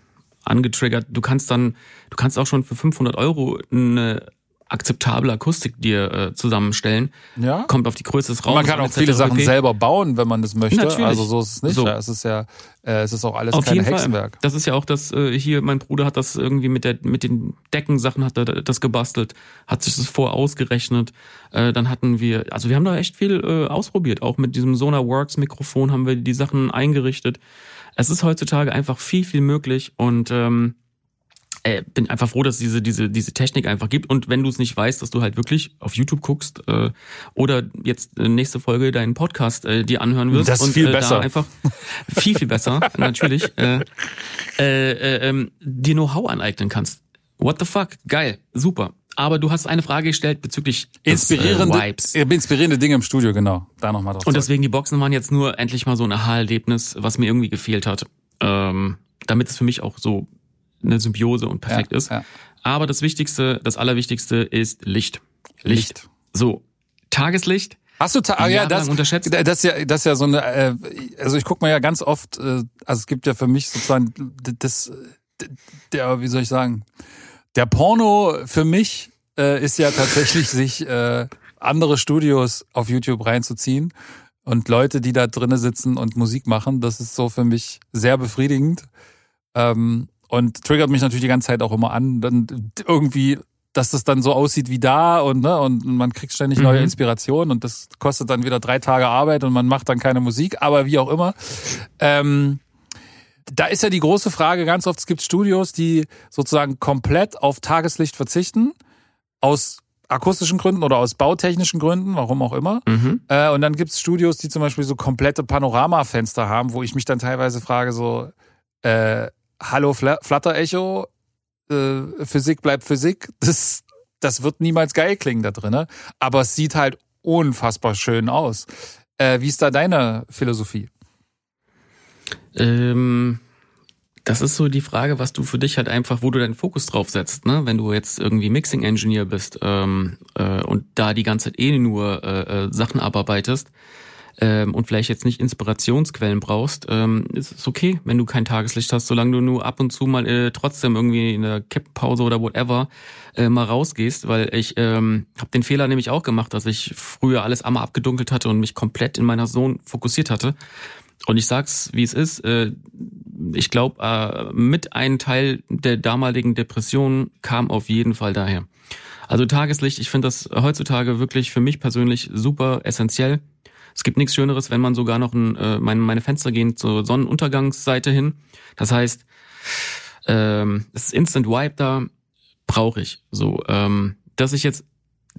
angetriggert. Du kannst dann, du kannst auch schon für 500 Euro eine akzeptable Akustik dir äh, zusammenstellen. Ja. Kommt auf die Größe des Raums. Man kann auch viele Sachen selber bauen, wenn man das möchte. Natürlich. Also so ist es nicht. So. Ja, es ist ja, äh, es ist auch alles Auf kein Hexenwerk. Fall. Das ist ja auch das, äh, hier, mein Bruder hat das irgendwie mit der, mit den Deckensachen hat er das gebastelt, hat sich das vor ausgerechnet. Äh, dann hatten wir, also wir haben da echt viel äh, ausprobiert. Auch mit diesem Sonar Works Mikrofon haben wir die Sachen eingerichtet. Es ist heutzutage einfach viel, viel möglich und ähm, äh, bin einfach froh, dass es diese, diese, diese Technik einfach gibt. Und wenn du es nicht weißt, dass du halt wirklich auf YouTube guckst äh, oder jetzt äh, nächste Folge deinen Podcast äh, dir anhören wirst. Das ist und, viel äh, besser. Da einfach <laughs> viel, viel besser, <laughs> natürlich. Äh, äh, äh, ähm, dir Know-how aneignen kannst. What the fuck? Geil, super. Aber du hast eine Frage gestellt bezüglich des, Inspirierende, Vibes. äh, inspirierende Dinge im Studio, genau. Da nochmal drauf. Und deswegen die Boxen waren jetzt nur endlich mal so ein Aha-Erlebnis, was mir irgendwie gefehlt hat. Ähm, damit es für mich auch so eine Symbiose und perfekt ja, ist. Ja. Aber das Wichtigste, das Allerwichtigste ist Licht. Licht. So, Tageslicht. Hast du, ta ah, ja, das, unterschätzt. das ist ja, das ist ja so eine, äh, also ich guck mal ja ganz oft, äh, also es gibt ja für mich sozusagen das, der, wie soll ich sagen, der Porno für mich äh, ist ja tatsächlich <laughs> sich äh, andere Studios auf YouTube reinzuziehen und Leute, die da drinnen sitzen und Musik machen, das ist so für mich sehr befriedigend ähm, und triggert mich natürlich die ganze Zeit auch immer an, dann irgendwie dass das dann so aussieht wie da und ne, und man kriegt ständig neue Mhm. Inspirationen und das kostet dann wieder drei Tage Arbeit und man macht dann keine Musik, aber wie auch immer. Ähm, da ist ja die große Frage, ganz oft es gibt Studios, die sozusagen komplett auf Tageslicht verzichten, aus akustischen Gründen oder aus bautechnischen Gründen, warum auch immer. Mhm. Äh, und dann gibt's Studios, die zum Beispiel so komplette Panoramafenster haben, wo ich mich dann teilweise frage, so, äh, hallo Fla Flutter Echo, äh, Physik bleibt Physik, das, das wird niemals geil klingen da drinne, aber es sieht halt unfassbar schön aus. Äh, wie ist da deine Philosophie? Ähm, das ist so die Frage, was du für dich halt einfach, wo du deinen Fokus drauf setzt, ne? Wenn du jetzt irgendwie Mixing Engineer bist ähm, äh, und da die ganze Zeit eh nur äh, äh, Sachen abarbeitest ähm, und vielleicht jetzt nicht Inspirationsquellen brauchst, ähm, ist es okay, wenn du kein Tageslicht hast, solange du nur ab und zu mal äh, trotzdem irgendwie in der Kippenpause oder whatever äh, mal rausgehst, weil ich ähm, habe den Fehler nämlich auch gemacht, dass ich früher alles einmal abgedunkelt hatte und mich komplett in meiner Zone fokussiert hatte. Und ich sag's, wie es ist. Äh, ich glaube, äh, mit einem Teil der damaligen Depression kam auf jeden Fall daher. Also Tageslicht, ich finde das heutzutage wirklich für mich persönlich super essentiell. Es gibt nichts Schöneres, wenn man sogar noch ein, äh, meine, meine Fenster gehen zur Sonnenuntergangsseite hin. Das heißt, ähm, ist Instant Wipe da, brauche ich. So, ähm, dass ich jetzt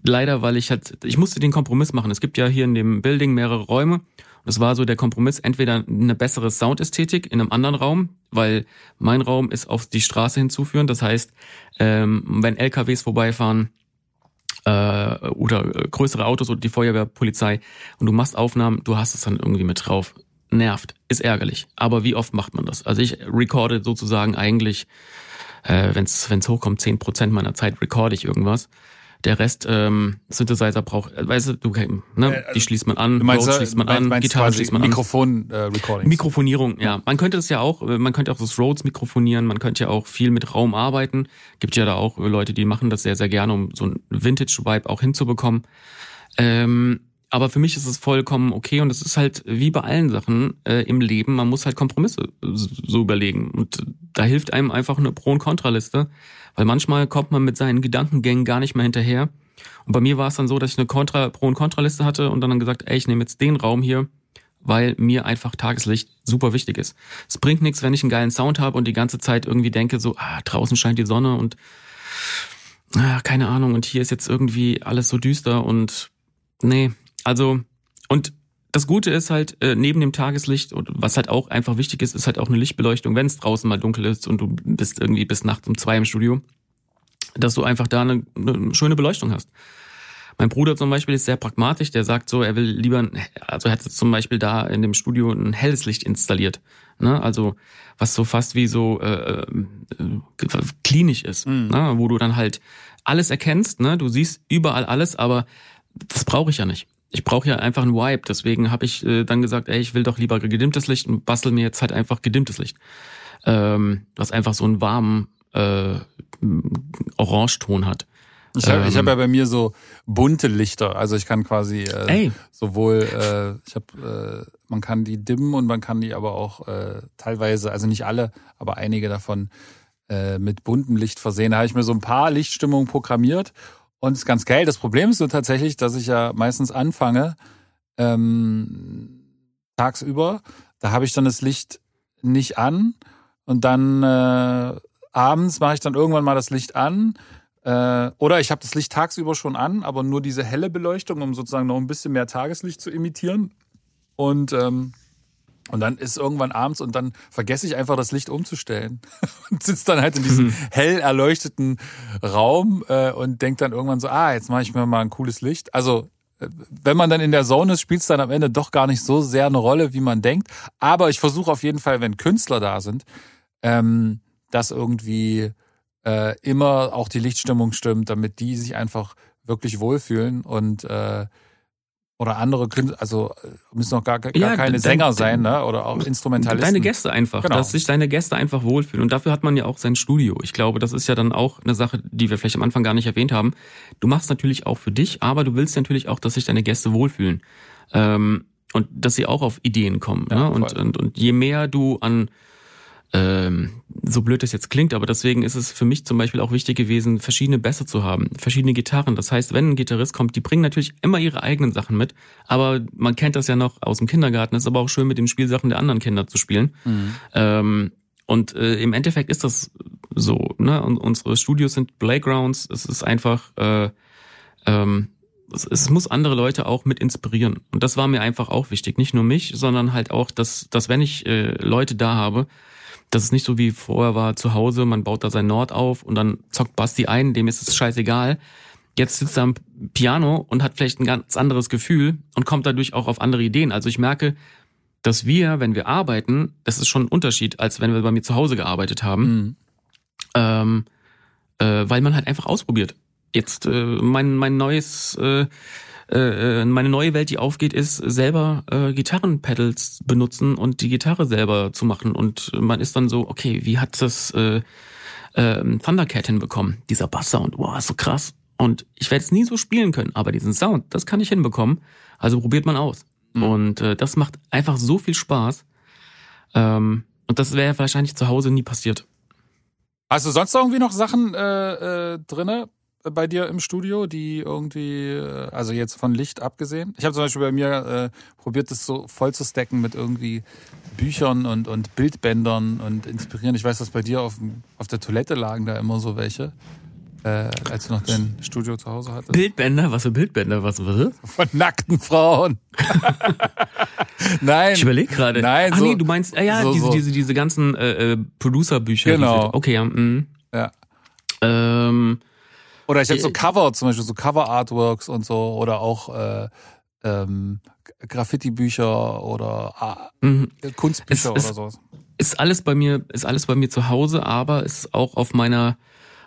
leider, weil ich halt, ich musste den Kompromiss machen. Es gibt ja hier in dem Building mehrere Räume. Das war so der Kompromiss, entweder eine bessere Soundästhetik in einem anderen Raum, weil mein Raum ist auf die Straße hinzuführend. Das heißt, ähm, wenn LKWs vorbeifahren äh, oder äh, größere Autos oder die Feuerwehr, Polizei und du machst Aufnahmen, du hast es dann irgendwie mit drauf. Nervt, ist ärgerlich. Aber wie oft macht man das? Also ich recorde sozusagen eigentlich, äh, wenn es hochkommt, 10% meiner Zeit recorde ich irgendwas. Der Rest ähm, Synthesizer braucht, äh, weißt du, du ne, die schließt man an, meinst, Rhodes schließt man meinst, an, meinst Gitarre schließt man an. Mikrofon-Recording. Mikrofonierung, ja. Man könnte es ja auch, äh, man könnte auch das Rhodes mikrofonieren, man könnte ja auch viel mit Raum arbeiten. Gibt ja da auch äh, Leute, die machen das sehr, sehr gerne, um so ein Vintage-Vibe auch hinzubekommen. Ähm, aber für mich ist es vollkommen okay und es ist halt wie bei allen Sachen äh, im Leben, man muss halt Kompromisse so überlegen. Und da hilft einem einfach eine Pro- und Kontraliste, weil manchmal kommt man mit seinen Gedankengängen gar nicht mehr hinterher. Und bei mir war es dann so, dass ich eine Kontra, Pro- und Kontraliste hatte und dann, gesagt, ey, ich nehme jetzt den Raum hier, weil mir einfach Tageslicht super wichtig ist. Es bringt nichts, wenn ich einen geilen Sound habe und die ganze Zeit irgendwie denke, so, ah, draußen scheint die Sonne und ah, keine Ahnung, und hier ist jetzt irgendwie alles so düster und nee, also, und das Gute ist halt, äh, neben dem Tageslicht, und was halt auch einfach wichtig ist, ist halt auch eine Lichtbeleuchtung, wenn es draußen mal dunkel ist und du bist irgendwie bis nachts um zwei im Studio, dass du einfach da eine, eine schöne Beleuchtung hast. Mein Bruder zum Beispiel ist sehr pragmatisch, der sagt so, er will lieber, also er hat jetzt zum Beispiel da in dem Studio ein helles Licht installiert. Ne? Also was so fast wie so äh, äh, klinisch ist, ne? wo du dann halt alles erkennst, ne? du siehst überall alles, aber das brauche ich ja nicht. Ich brauche ja einfach einen Vibe, deswegen habe ich äh, dann gesagt, ey, ich will doch lieber gedimmtes Licht und bastel mir jetzt halt einfach gedimmtes Licht. Ähm, was einfach so einen warmen äh, Orangeton hat. Ich habe ich hab Ähm. ja bei mir so bunte Lichter. Also ich kann quasi äh, Ey. sowohl, äh, ich habe, äh, man kann die dimmen und man kann die aber auch äh, teilweise, also nicht alle, aber einige davon äh, mit buntem Licht versehen. Da habe ich mir so ein paar Lichtstimmungen programmiert und ist ganz geil. Das Problem ist so tatsächlich, dass ich ja meistens anfange ähm, tagsüber. Da habe ich dann das Licht nicht an und dann äh, abends mache ich dann irgendwann mal das Licht an. Äh, oder ich habe das Licht tagsüber schon an, aber nur diese helle Beleuchtung, um sozusagen noch ein bisschen mehr Tageslicht zu imitieren. Und, ähm, und dann ist irgendwann abends und dann vergesse ich einfach das Licht umzustellen <laughs> und sitze dann halt in diesem hell erleuchteten Raum äh, und denke dann irgendwann so, ah, jetzt mache ich mir mal ein cooles Licht. Also äh, wenn man dann in der Zone ist, spielt es dann am Ende doch gar nicht so sehr eine Rolle, wie man denkt. Aber ich versuche auf jeden Fall, wenn Künstler da sind, ähm, das irgendwie äh, immer auch die Lichtstimmung stimmt, damit die sich einfach wirklich wohlfühlen und äh, oder andere Künstler, also äh, müssen auch gar, gar Ja, keine dein- Sänger sein, ne? Oder auch Instrumentalisten. Deine Gäste einfach, Genau. dass sich deine Gäste einfach wohlfühlen. Und dafür hat man ja auch sein Studio. Ich glaube, das ist ja dann auch eine Sache, die wir vielleicht am Anfang gar nicht erwähnt haben. Du machst natürlich auch für dich, aber du willst natürlich auch, dass sich deine Gäste wohlfühlen. Ähm, und dass sie auch auf Ideen kommen. Ja, ne? und, und, und je mehr du an ähm, so blöd es jetzt klingt, aber deswegen ist es für mich zum Beispiel auch wichtig gewesen, verschiedene Bässe zu haben, verschiedene Gitarren. Das heißt, wenn ein Gitarrist kommt, die bringen natürlich immer ihre eigenen Sachen mit, aber man kennt das ja noch aus dem Kindergarten, es ist aber auch schön, mit den Spielsachen der anderen Kinder zu spielen. Ähm, und äh, im Endeffekt ist das so, ne? Und unsere Studios sind Playgrounds, es ist einfach, äh, ähm, es, es muss andere Leute auch mit inspirieren. Und das war mir einfach auch wichtig. Nicht nur mich, sondern halt auch, dass, dass wenn ich äh, Leute da habe, dass es nicht so wie vorher war zu Hause, man baut da sein Nord auf und dann zockt Basti ein, dem ist es scheißegal. Jetzt sitzt er am Piano und hat vielleicht ein ganz anderes Gefühl und kommt dadurch auch auf andere Ideen. Also ich merke, dass wir, wenn wir arbeiten, das ist schon ein Unterschied, als wenn wir bei mir zu Hause gearbeitet haben, Mhm. ähm, äh, weil man halt einfach ausprobiert. Jetzt äh, mein mein neues äh, äh, meine neue Welt, die aufgeht, ist selber äh, Gitarrenpedals benutzen und die Gitarre selber zu machen. Und man ist dann so, okay, wie hat das äh, äh, Thundercat hinbekommen? Dieser Basssound, wow, ist so krass. Und ich werde es nie so spielen können, aber diesen Sound, das kann ich hinbekommen. Also probiert man aus. Und äh, das macht einfach so viel Spaß. Ähm, und das wäre wahrscheinlich zu Hause nie passiert. Hast du sonst irgendwie noch Sachen äh, äh, drinne bei dir im Studio, die irgendwie, äh, also jetzt von Licht abgesehen? Ich habe zum Beispiel bei mir äh, probiert, das so voll zu stacken mit irgendwie Büchern und, und Bildbändern und inspirieren. Ich weiß, dass bei dir auf, auf der Toilette lagen da immer so welche, äh, als du noch dein Studio zu Hause hattest. Bildbänder, was für Bildbänder, was was? Von nackten Frauen. <laughs> Nein. Ich überlege gerade. Nein, Ach so, nee, du meinst, ah, ja, so, diese, so. diese, diese ganzen äh, äh, Producer-Bücher. Genau. Diese, okay, ja. Mm, Ja. ähm, Oder ich habe so Äh, Cover, zum Beispiel so Cover-Artworks und so, oder auch äh, ähm, Graffiti-Bücher oder ah, mhm. Kunstbücher Es- es- oder sowas. ist alles bei mir, ist alles bei mir zu Hause, aber ist auch auf meiner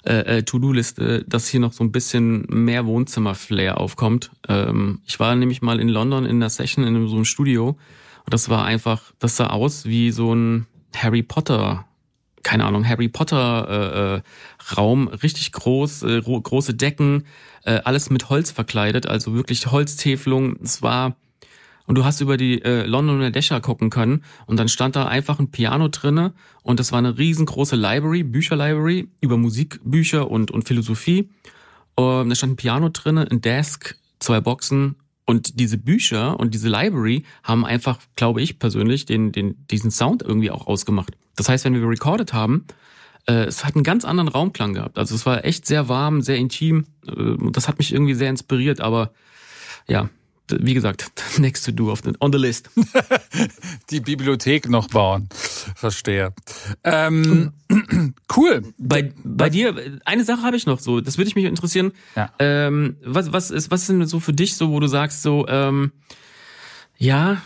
äh, äh, To-Do-Liste, dass hier noch so ein bisschen mehr Wohnzimmer-Flair aufkommt. Ähm, ich war nämlich mal in London in der Session in so einem Studio und das war einfach, das sah aus wie so ein Harry Potter, keine Ahnung, Harry Potter äh, äh, Raum, richtig groß, äh, ro- große Decken, äh, alles mit Holz verkleidet, also wirklich Holztäfelung. Es war und du hast über die äh, Londoner Dächer gucken können und dann stand da einfach ein Piano drinne und das war eine riesengroße Library, Bücherlibrary über Musikbücher und und Philosophie Ähm, da stand ein Piano drinne, ein Desk, zwei Boxen und diese Bücher und diese Library haben einfach, glaube ich persönlich, den, den, diesen Sound irgendwie auch ausgemacht. Das heißt, wenn wir recorded haben, äh, es hat einen ganz anderen Raumklang gehabt. Also es war echt sehr warm, sehr intim. Äh, das hat mich irgendwie sehr inspiriert, aber ja, wie gesagt, <laughs> next to do auf the, on the list. <laughs> Die Bibliothek noch bauen. Verstehe. Ähm, <clears throat> cool. Bei, bei dir, eine Sache habe ich noch so, das würde ich mich interessieren. Ja. Ähm, was, was ist, was sind so für dich so, wo du sagst so, ähm, ja,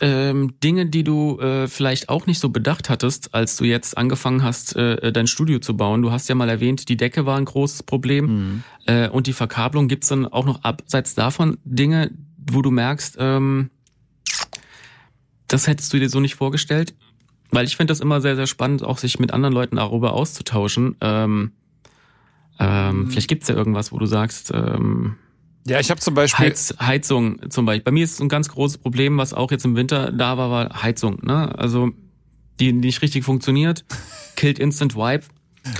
ähm, Dinge, die du äh, vielleicht auch nicht so bedacht hattest, als du jetzt angefangen hast, äh, dein Studio zu bauen. Du hast ja mal erwähnt, die Decke war ein großes Problem mhm. äh, und die Verkabelung. Gibt's dann auch noch abseits davon Dinge, wo du merkst, ähm, das hättest du dir so nicht vorgestellt? Weil ich finde das immer sehr, sehr spannend, auch sich mit anderen Leuten darüber auszutauschen. Ähm, ähm, mhm. Vielleicht gibt's ja irgendwas, wo du sagst, ähm, ja, ich habe zum Beispiel Heiz, Heizung zum Beispiel. Bei mir ist es ein ganz großes Problem, was auch jetzt im Winter da war, war Heizung. Ne? Also die nicht richtig funktioniert, <laughs> killt Instant Wipe.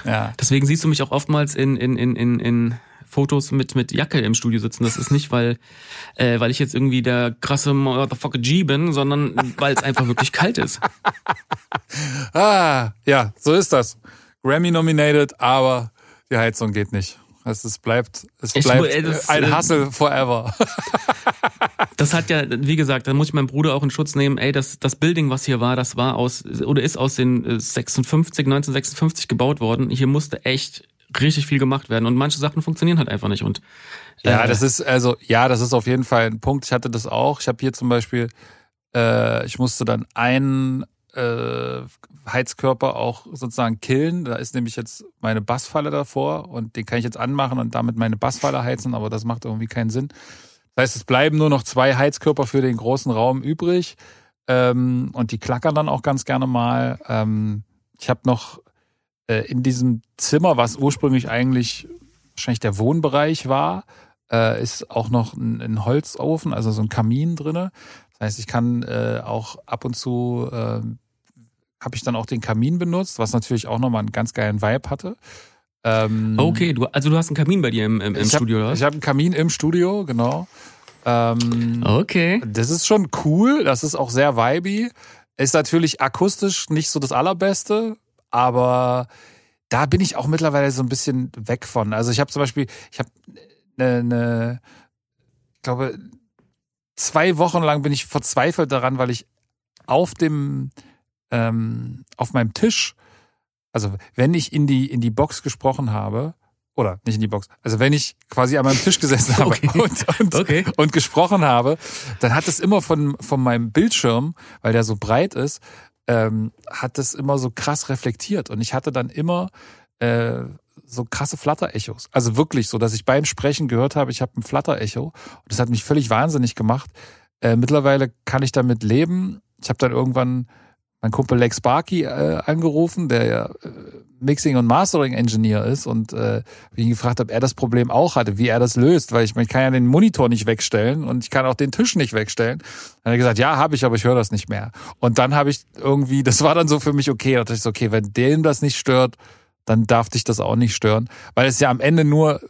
Ja. Deswegen siehst du mich auch oftmals in in in in, in Fotos mit mit Jacke im Studio sitzen. Das ist nicht, weil äh, weil ich jetzt irgendwie der krasse Motherfucker G bin, sondern weil es einfach wirklich kalt ist. <laughs> ah, ja, so ist das. Grammy nominated, aber die Heizung geht nicht. Es, es bleibt, es ich, bleibt ey, das, ein äh, Hustle forever. <laughs> das hat ja, wie gesagt, da muss ich meinen Bruder auch in Schutz nehmen. Ey, das, das Building, was hier war, das war aus, oder ist aus den 56, 1956 gebaut worden. Hier musste echt richtig viel gemacht werden und manche Sachen funktionieren halt einfach nicht und äh, ja das ist also ja das ist auf jeden Fall ein Punkt ich hatte das auch ich habe hier zum Beispiel äh, ich musste dann einen äh, Heizkörper auch sozusagen killen. Da ist nämlich jetzt meine Bassfalle davor und den kann ich jetzt anmachen und damit meine Bassfalle heizen aber das macht irgendwie keinen Sinn. Das heißt es bleiben nur noch zwei Heizkörper für den großen Raum übrig ähm, und die klackern dann auch ganz gerne mal. Ähm, ich habe noch äh, in diesem Zimmer, was ursprünglich eigentlich wahrscheinlich der Wohnbereich war, äh, ist auch noch ein, ein, Holzofen, also so ein Kamin drinne. Das heißt, ich kann äh, auch ab und zu äh, habe ich dann auch den Kamin benutzt, was natürlich auch nochmal einen ganz geilen Vibe hatte. Ähm, okay, du, also du hast einen Kamin bei dir im, im, im ich Studio, hab, oder? Ich habe einen Kamin im Studio, genau. Ähm, okay. Das ist schon cool, das ist auch sehr vibey. Ist natürlich akustisch nicht so das Allerbeste, aber da bin ich auch mittlerweile so ein bisschen weg von. Also ich habe zum Beispiel, ich habe eine, eine, ich glaube, zwei Wochen lang bin ich verzweifelt daran, weil ich auf dem, ähm, auf meinem Tisch, also wenn ich in die in die Box gesprochen habe, oder nicht in die Box, also wenn ich quasi an meinem Tisch gesessen <laughs> habe okay. und, und, okay. und gesprochen habe, dann hat es immer von, von meinem Bildschirm, weil der so breit ist, ähm, hat das immer so krass reflektiert. Und ich hatte dann immer äh, so krasse Flatter-Echos. Also wirklich so, dass ich beim Sprechen gehört habe, ich habe ein Flatter-Echo. Und das hat mich völlig wahnsinnig gemacht. Äh, mittlerweile kann ich damit leben. Ich habe dann irgendwann mein Kumpel Lex Barkey äh, angerufen, der ja äh, Mixing und Mastering Engineer ist und äh, ihn gefragt habe, er das Problem auch hatte, wie er das löst, weil ich, ich kann ja den Monitor nicht wegstellen und ich kann auch den Tisch nicht wegstellen. Dann hat er gesagt, ja, habe ich, aber ich höre das nicht mehr. Und dann habe ich irgendwie, <laughs> das war dann so für mich okay, da dachte ich so, okay, wenn dem das nicht stört, dann darf dich das auch nicht stören, weil es ja am Ende nur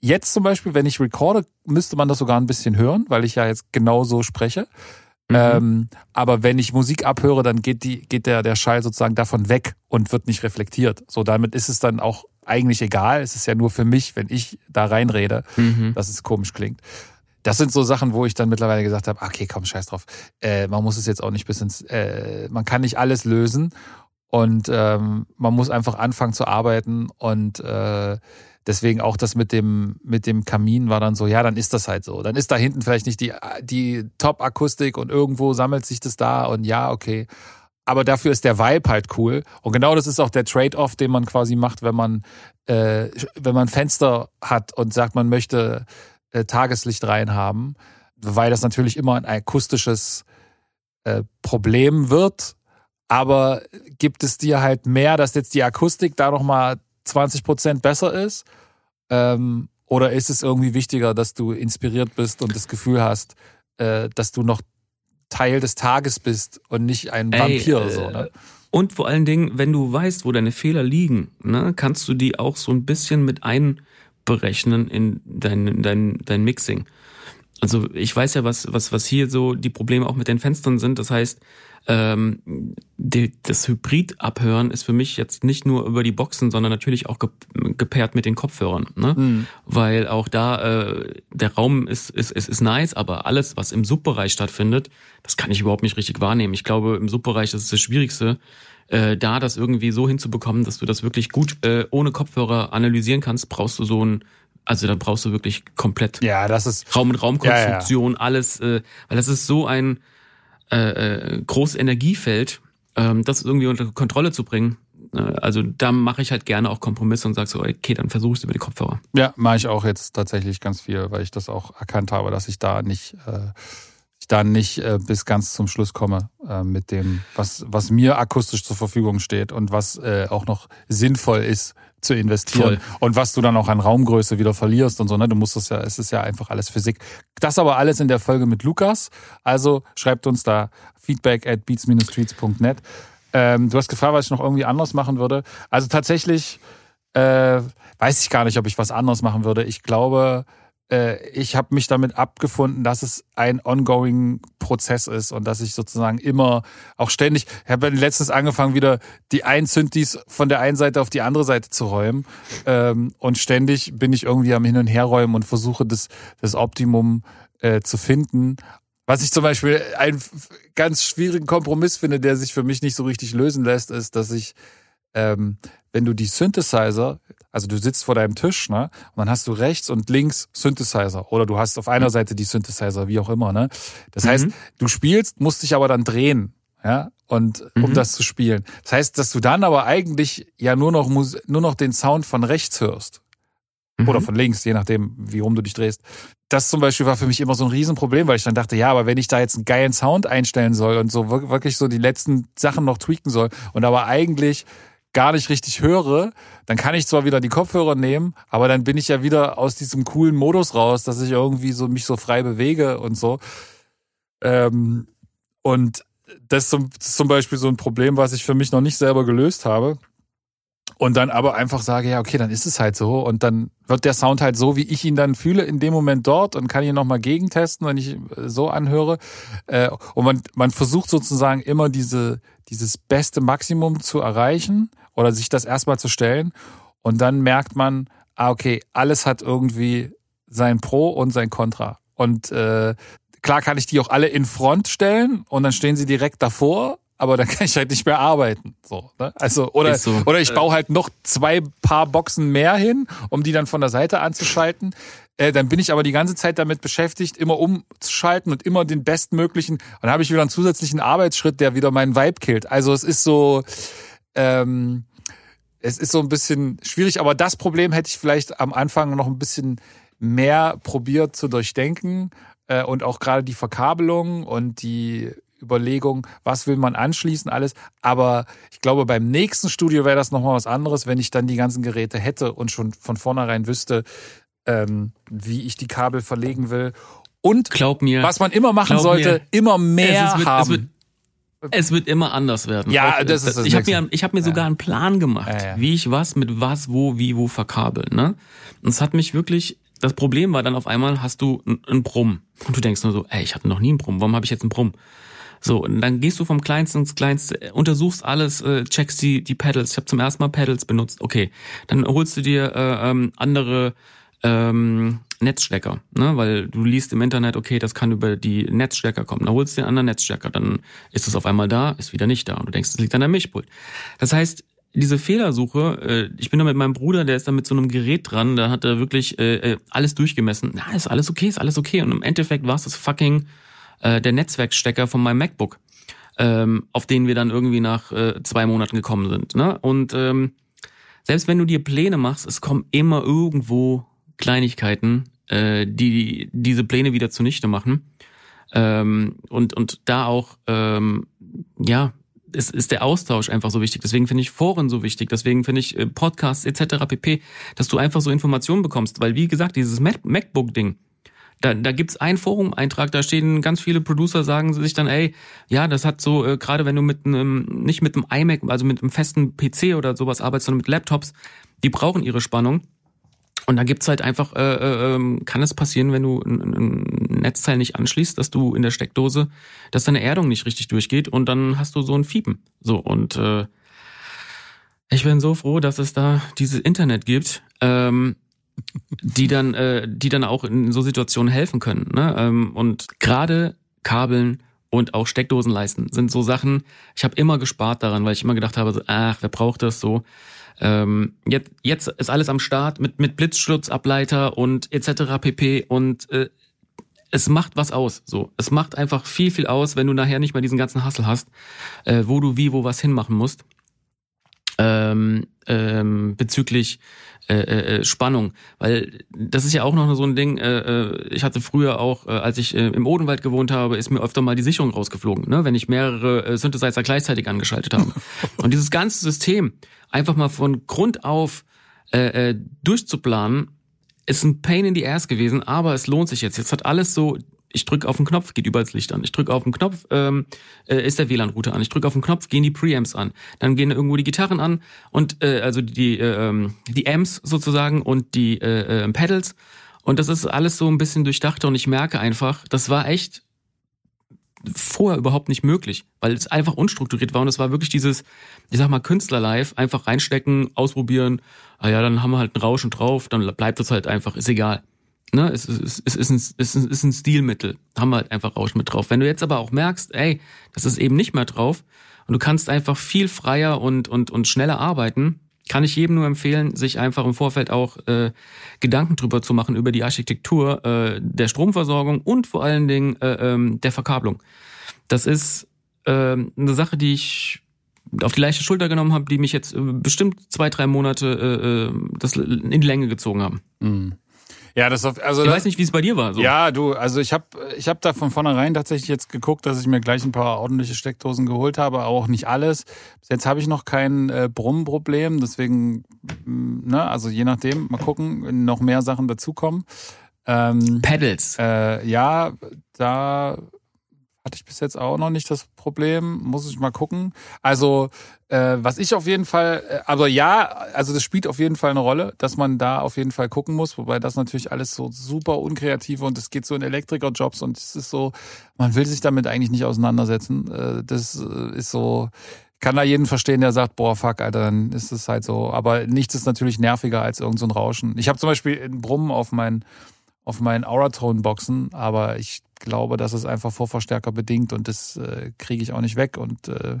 jetzt zum Beispiel, wenn ich recorde, müsste man das sogar ein bisschen hören, weil ich ja jetzt genau so spreche. Mhm. Ähm, aber wenn ich Musik abhöre, dann geht die, geht der, der Schall sozusagen davon weg und wird nicht reflektiert. So, damit ist es dann auch eigentlich egal. Es ist ja nur für mich, wenn ich da reinrede, mhm. dass es komisch klingt. Das sind so Sachen, wo ich dann mittlerweile gesagt habe, okay, komm, scheiß drauf. Äh, man muss es jetzt auch nicht bis ins, äh, man kann nicht alles lösen und ähm, man muss einfach anfangen zu arbeiten und äh, Deswegen auch das mit dem, mit dem Kamin war dann so, ja, dann ist das halt so. Dann ist da hinten vielleicht nicht die, die Top-Akustik und irgendwo sammelt sich das da und ja, okay. Aber dafür ist der Vibe halt cool. Und genau das ist auch der Trade-off, den man quasi macht, wenn man, äh, wenn man Fenster hat und sagt, man möchte äh, Tageslicht reinhaben, weil das natürlich immer ein akustisches äh, Problem wird. Aber gibt es dir halt mehr, dass jetzt die Akustik da nochmal 20 Prozent besser ist? Ähm, oder ist es irgendwie wichtiger, dass du inspiriert bist und das Gefühl hast, äh, dass du noch Teil des Tages bist und nicht ein Vampir Ey, so, ne? Und vor allen Dingen, wenn du weißt, wo deine Fehler liegen, ne, kannst du die auch so ein bisschen mit ein berechnen in dein, dein, dein Mixing. Also ich weiß ja, was, was, was hier so die Probleme auch mit den Fenstern sind. Das heißt, ähm, die, das Hybrid-Abhören ist für mich jetzt nicht nur über die Boxen, sondern natürlich auch ge gepaart mit den Kopfhörern. Ne? Mhm. Weil auch da äh, der Raum ist, ist, ist, ist nice, aber alles, was im Subbereich stattfindet, das kann ich überhaupt nicht richtig wahrnehmen. Ich glaube, im Subbereich das ist das Schwierigste, äh, da das irgendwie so hinzubekommen, dass du das wirklich gut äh, ohne Kopfhörer analysieren kannst, brauchst du so ein also da brauchst du wirklich komplett ja, das ist Raum- und Raumkonstruktion, ja, ja. alles, äh, weil das ist so ein äh, äh, großes Energiefeld, ähm, das irgendwie unter Kontrolle zu bringen. Äh, also da mache ich halt gerne auch Kompromisse und sage so, okay, dann versuche ich es über die Kopfhörer. Ja, mache ich auch jetzt tatsächlich ganz viel, weil ich das auch erkannt habe, dass ich da nicht äh, ich da nicht äh, bis ganz zum Schluss komme äh, mit dem, was, was mir akustisch zur Verfügung steht und was äh, auch noch sinnvoll ist zu investieren Voll. und was du dann auch an Raumgröße wieder verlierst und so, ne? Du musst das ja, es ist ja einfach alles Physik. Das aber alles in der Folge mit Lukas. Also schreibt uns da feedback at beats-tweets.net. Ähm, du hast gefragt, was ich noch irgendwie anders machen würde. Also tatsächlich äh, weiß ich gar nicht, ob ich was anderes machen würde. Ich glaube, ich habe mich damit abgefunden, dass es ein ongoing Prozess ist und dass ich sozusagen immer auch ständig, ich habe letztens angefangen wieder die ein Synthes von der einen Seite auf die andere Seite zu räumen ähm, und ständig bin ich irgendwie am Hin und Herräumen und versuche das, das Optimum äh, zu finden. Was ich zum Beispiel einen ganz schwierigen Kompromiss finde, der sich für mich nicht so richtig lösen lässt, ist, dass ich ähm, wenn du die Synthesizer, also du sitzt vor deinem Tisch, ne, und dann hast du rechts und links Synthesizer oder du hast auf einer Seite die Synthesizer, wie auch immer, ne. Das mhm. heißt, du spielst, musst dich aber dann drehen, ja, und um mhm. das zu spielen. Das heißt, dass du dann aber eigentlich ja nur noch nur noch den Sound von rechts hörst. Mhm. Oder von links, je nachdem, wie rum du dich drehst. Das zum Beispiel war für mich immer so ein Riesenproblem, weil ich dann dachte, ja, aber wenn ich da jetzt einen geilen Sound einstellen soll und so wirklich so die letzten Sachen noch tweaken soll und aber eigentlich gar nicht richtig höre, dann kann ich zwar wieder die Kopfhörer nehmen, aber dann bin ich ja wieder aus diesem coolen Modus raus, dass ich irgendwie so mich so frei bewege und so. Ähm, und das ist, zum, Beispiel so ein Problem, was ich für mich noch nicht selber gelöst habe. Und dann aber einfach sage, ja, okay, dann ist es halt so. Und dann wird der Sound halt so, wie ich ihn dann fühle, in dem Moment dort und kann ihn nochmal gegentesten, wenn ich so anhöre. Äh, und man, man versucht sozusagen immer diese, dieses beste Maximum zu erreichen oder sich das erstmal zu stellen. Und dann merkt man, ah, okay, alles hat irgendwie sein Pro und sein Contra. Und äh, klar kann ich die auch alle in Front stellen und dann stehen sie direkt davor, aber dann <laughs> kann ich halt nicht mehr arbeiten. So, ne? Also, oder, so. oder ich baue halt noch zwei Paar Boxen mehr hin, um die dann von der Seite anzuschalten. Äh, dann bin ich aber die ganze Zeit damit beschäftigt, immer umzuschalten und immer den bestmöglichen. Und dann habe ich wieder einen zusätzlichen Arbeitsschritt, der wieder meinen Vibe killt. Also es ist so, ähm, es ist so ein bisschen schwierig, aber das Problem hätte ich vielleicht am Anfang noch ein bisschen mehr probiert zu durchdenken äh, und auch gerade die Verkabelung und die Überlegung, was will man anschließen, alles. Aber ich glaube, beim nächsten Studio wäre das nochmal was anderes, wenn ich dann die ganzen Geräte hätte und schon von vornherein wüsste, ähm, wie ich die Kabel verlegen will. Und glaub mir, was man immer machen sollte, mir, immer mehr es wird, haben. Es wird, immer anders werden. Ja, das ist das Ich habe mir, ich hab mir sogar ja. einen Plan gemacht, ja, ja. wie ich was mit was, wo, wie, wo verkabeln. Ne? Und es hat mich wirklich. Das Problem war dann auf einmal hast du einen Brumm und du denkst nur so, ey, ich hatte noch nie einen Brumm. Warum habe ich jetzt einen Brumm? So, und dann gehst du vom Kleinsten ins Kleinste, untersuchst alles, äh, checkst die, die Pedals. Ich habe zum ersten Mal Pedals benutzt. Okay, dann holst du dir äh, ähm, andere ähm, Netzstecker, ne? weil du liest im Internet, okay, das kann über die Netzstecker kommen. Dann holst du den anderen Netzstecker, dann ist es auf einmal da, ist wieder nicht da und du denkst, es liegt an der Milchpult. Das heißt, diese Fehlersuche, äh, ich bin da mit meinem Bruder, der ist da mit so einem Gerät dran, da hat er wirklich äh, äh alles durchgemessen. Na, ist alles okay, ist alles okay. Und im Endeffekt war es das fucking äh, der Netzwerkstecker von meinem MacBook, ähm, auf den wir dann irgendwie nach zwei Monaten gekommen sind. Ne? Und ähm, selbst wenn du dir Pläne machst, es kommen immer irgendwo Kleinigkeiten, äh, die diese Pläne wieder zunichte machen. Ähm, und, und da auch, ähm, ja, ist, ist der Austausch einfach so wichtig. Deswegen finde ich Foren so wichtig. Deswegen finde ich äh, Podcasts etc. pp, dass du einfach so Informationen bekommst. Weil, wie gesagt, dieses MacBook-Ding, da, da gibt's einen Forum-Eintrag, da stehen ganz viele Producer, sagen sich dann, ey, ja, das hat so, äh, gerade wenn du mit einem, nicht mit einem iMac, also mit einem festen PC oder sowas arbeitest, sondern mit Laptops, die brauchen ihre Spannung. Und da gibt's halt einfach, äh, äh, ähm, kann es passieren, wenn du ein, ein Netzteil nicht anschließt, dass du in der Steckdose, dass deine Erdung nicht richtig durchgeht und dann hast du so ein Fiepen. So, und äh, ich bin so froh, dass es da dieses Internet gibt, ähm, die dann, äh, die dann auch in so Situationen helfen können. Ne? Ähm, und gerade Kabeln und auch Steckdosenleisten sind so Sachen. Ich habe immer gespart daran, weil ich immer gedacht habe, so, ach, wer braucht das so? Ähm, jetzt, jetzt ist alles am Start mit mit Blitzschutzableiter und etc. pp. Und äh, es macht was aus. So, es macht einfach viel viel aus, wenn du nachher nicht mehr diesen ganzen Hassel hast, äh, wo du wie wo was hinmachen musst. Ähm, ähm, bezüglich äh, äh, Spannung, weil das ist ja auch noch so ein Ding. Äh, äh, ich hatte früher auch, äh, als ich äh, im Odenwald gewohnt habe, ist mir öfter mal die Sicherung rausgeflogen, ne? wenn ich mehrere äh, Synthesizer gleichzeitig angeschaltet habe. <laughs> Und dieses ganze System einfach mal von Grund auf äh, äh, durchzuplanen, ist ein Pain in the Ass gewesen, aber es lohnt sich jetzt. Jetzt hat alles so ich drücke auf den Knopf, geht überall das Licht an. Ich drücke auf den Knopf, ähm, äh, ist der WLAN-Router an. Ich drücke auf den Knopf, gehen die Preamps an. Dann gehen irgendwo die Gitarren an und äh, also die äh, ähm, die Amps sozusagen und die äh, äh, Pedals. Und das ist alles so ein bisschen durchdachter und ich merke einfach, das war echt vorher überhaupt nicht möglich, weil es einfach unstrukturiert war und es war wirklich dieses, ich sag mal, Künstler-Live, einfach reinstecken, ausprobieren, ah ja, dann haben wir halt ein Rauschen drauf, dann bleibt es halt einfach, ist egal. Ne, es, es, es, ist ein, es ist ein Stilmittel. Haben wir halt einfach Rausch mit drauf. Wenn du jetzt aber auch merkst, ey, das ist eben nicht mehr drauf und du kannst einfach viel freier und, und, und schneller arbeiten, kann ich jedem nur empfehlen, sich einfach im Vorfeld auch äh, Gedanken drüber zu machen über die Architektur äh, der Stromversorgung und vor allen Dingen äh, ähm, der Verkabelung. Das ist äh, eine Sache, die ich auf die leichte Schulter genommen habe, die mich jetzt äh, bestimmt zwei, drei Monate äh, äh das in die Länge gezogen haben. Mhm. Ja, das auf, also ich weiß nicht, wie es bei dir war. So. Ja, du, also ich habe ich hab da von vornherein tatsächlich jetzt geguckt, dass ich mir gleich ein paar ordentliche Steckdosen geholt habe, aber auch nicht alles. Bis jetzt habe ich noch kein äh, Brummproblem, deswegen, mm, ne, also je nachdem, mal gucken, noch mehr Sachen dazukommen. Ähm, Pedals. Äh, ja, da hatte ich bis jetzt auch noch nicht das Problem. Muss ich mal gucken. Also, äh, was ich auf jeden Fall, äh, aber ja, also das spielt auf jeden Fall eine Rolle, dass man da auf jeden Fall gucken muss, wobei das natürlich alles so super unkreativ und es geht so in Elektrikerjobs und es ist so, man will sich damit eigentlich nicht auseinandersetzen. Äh, das äh, ist so, kann da jeden verstehen, der sagt, boah, fuck, Alter, dann ist es halt so. Aber nichts ist natürlich nerviger als irgendein so Rauschen. Ich habe zum Beispiel ein Brummen auf meinen auf meinen Auratone-Boxen, aber ich glaube, das ist einfach Vorverstärker bedingt und das äh, kriege ich auch nicht weg und äh,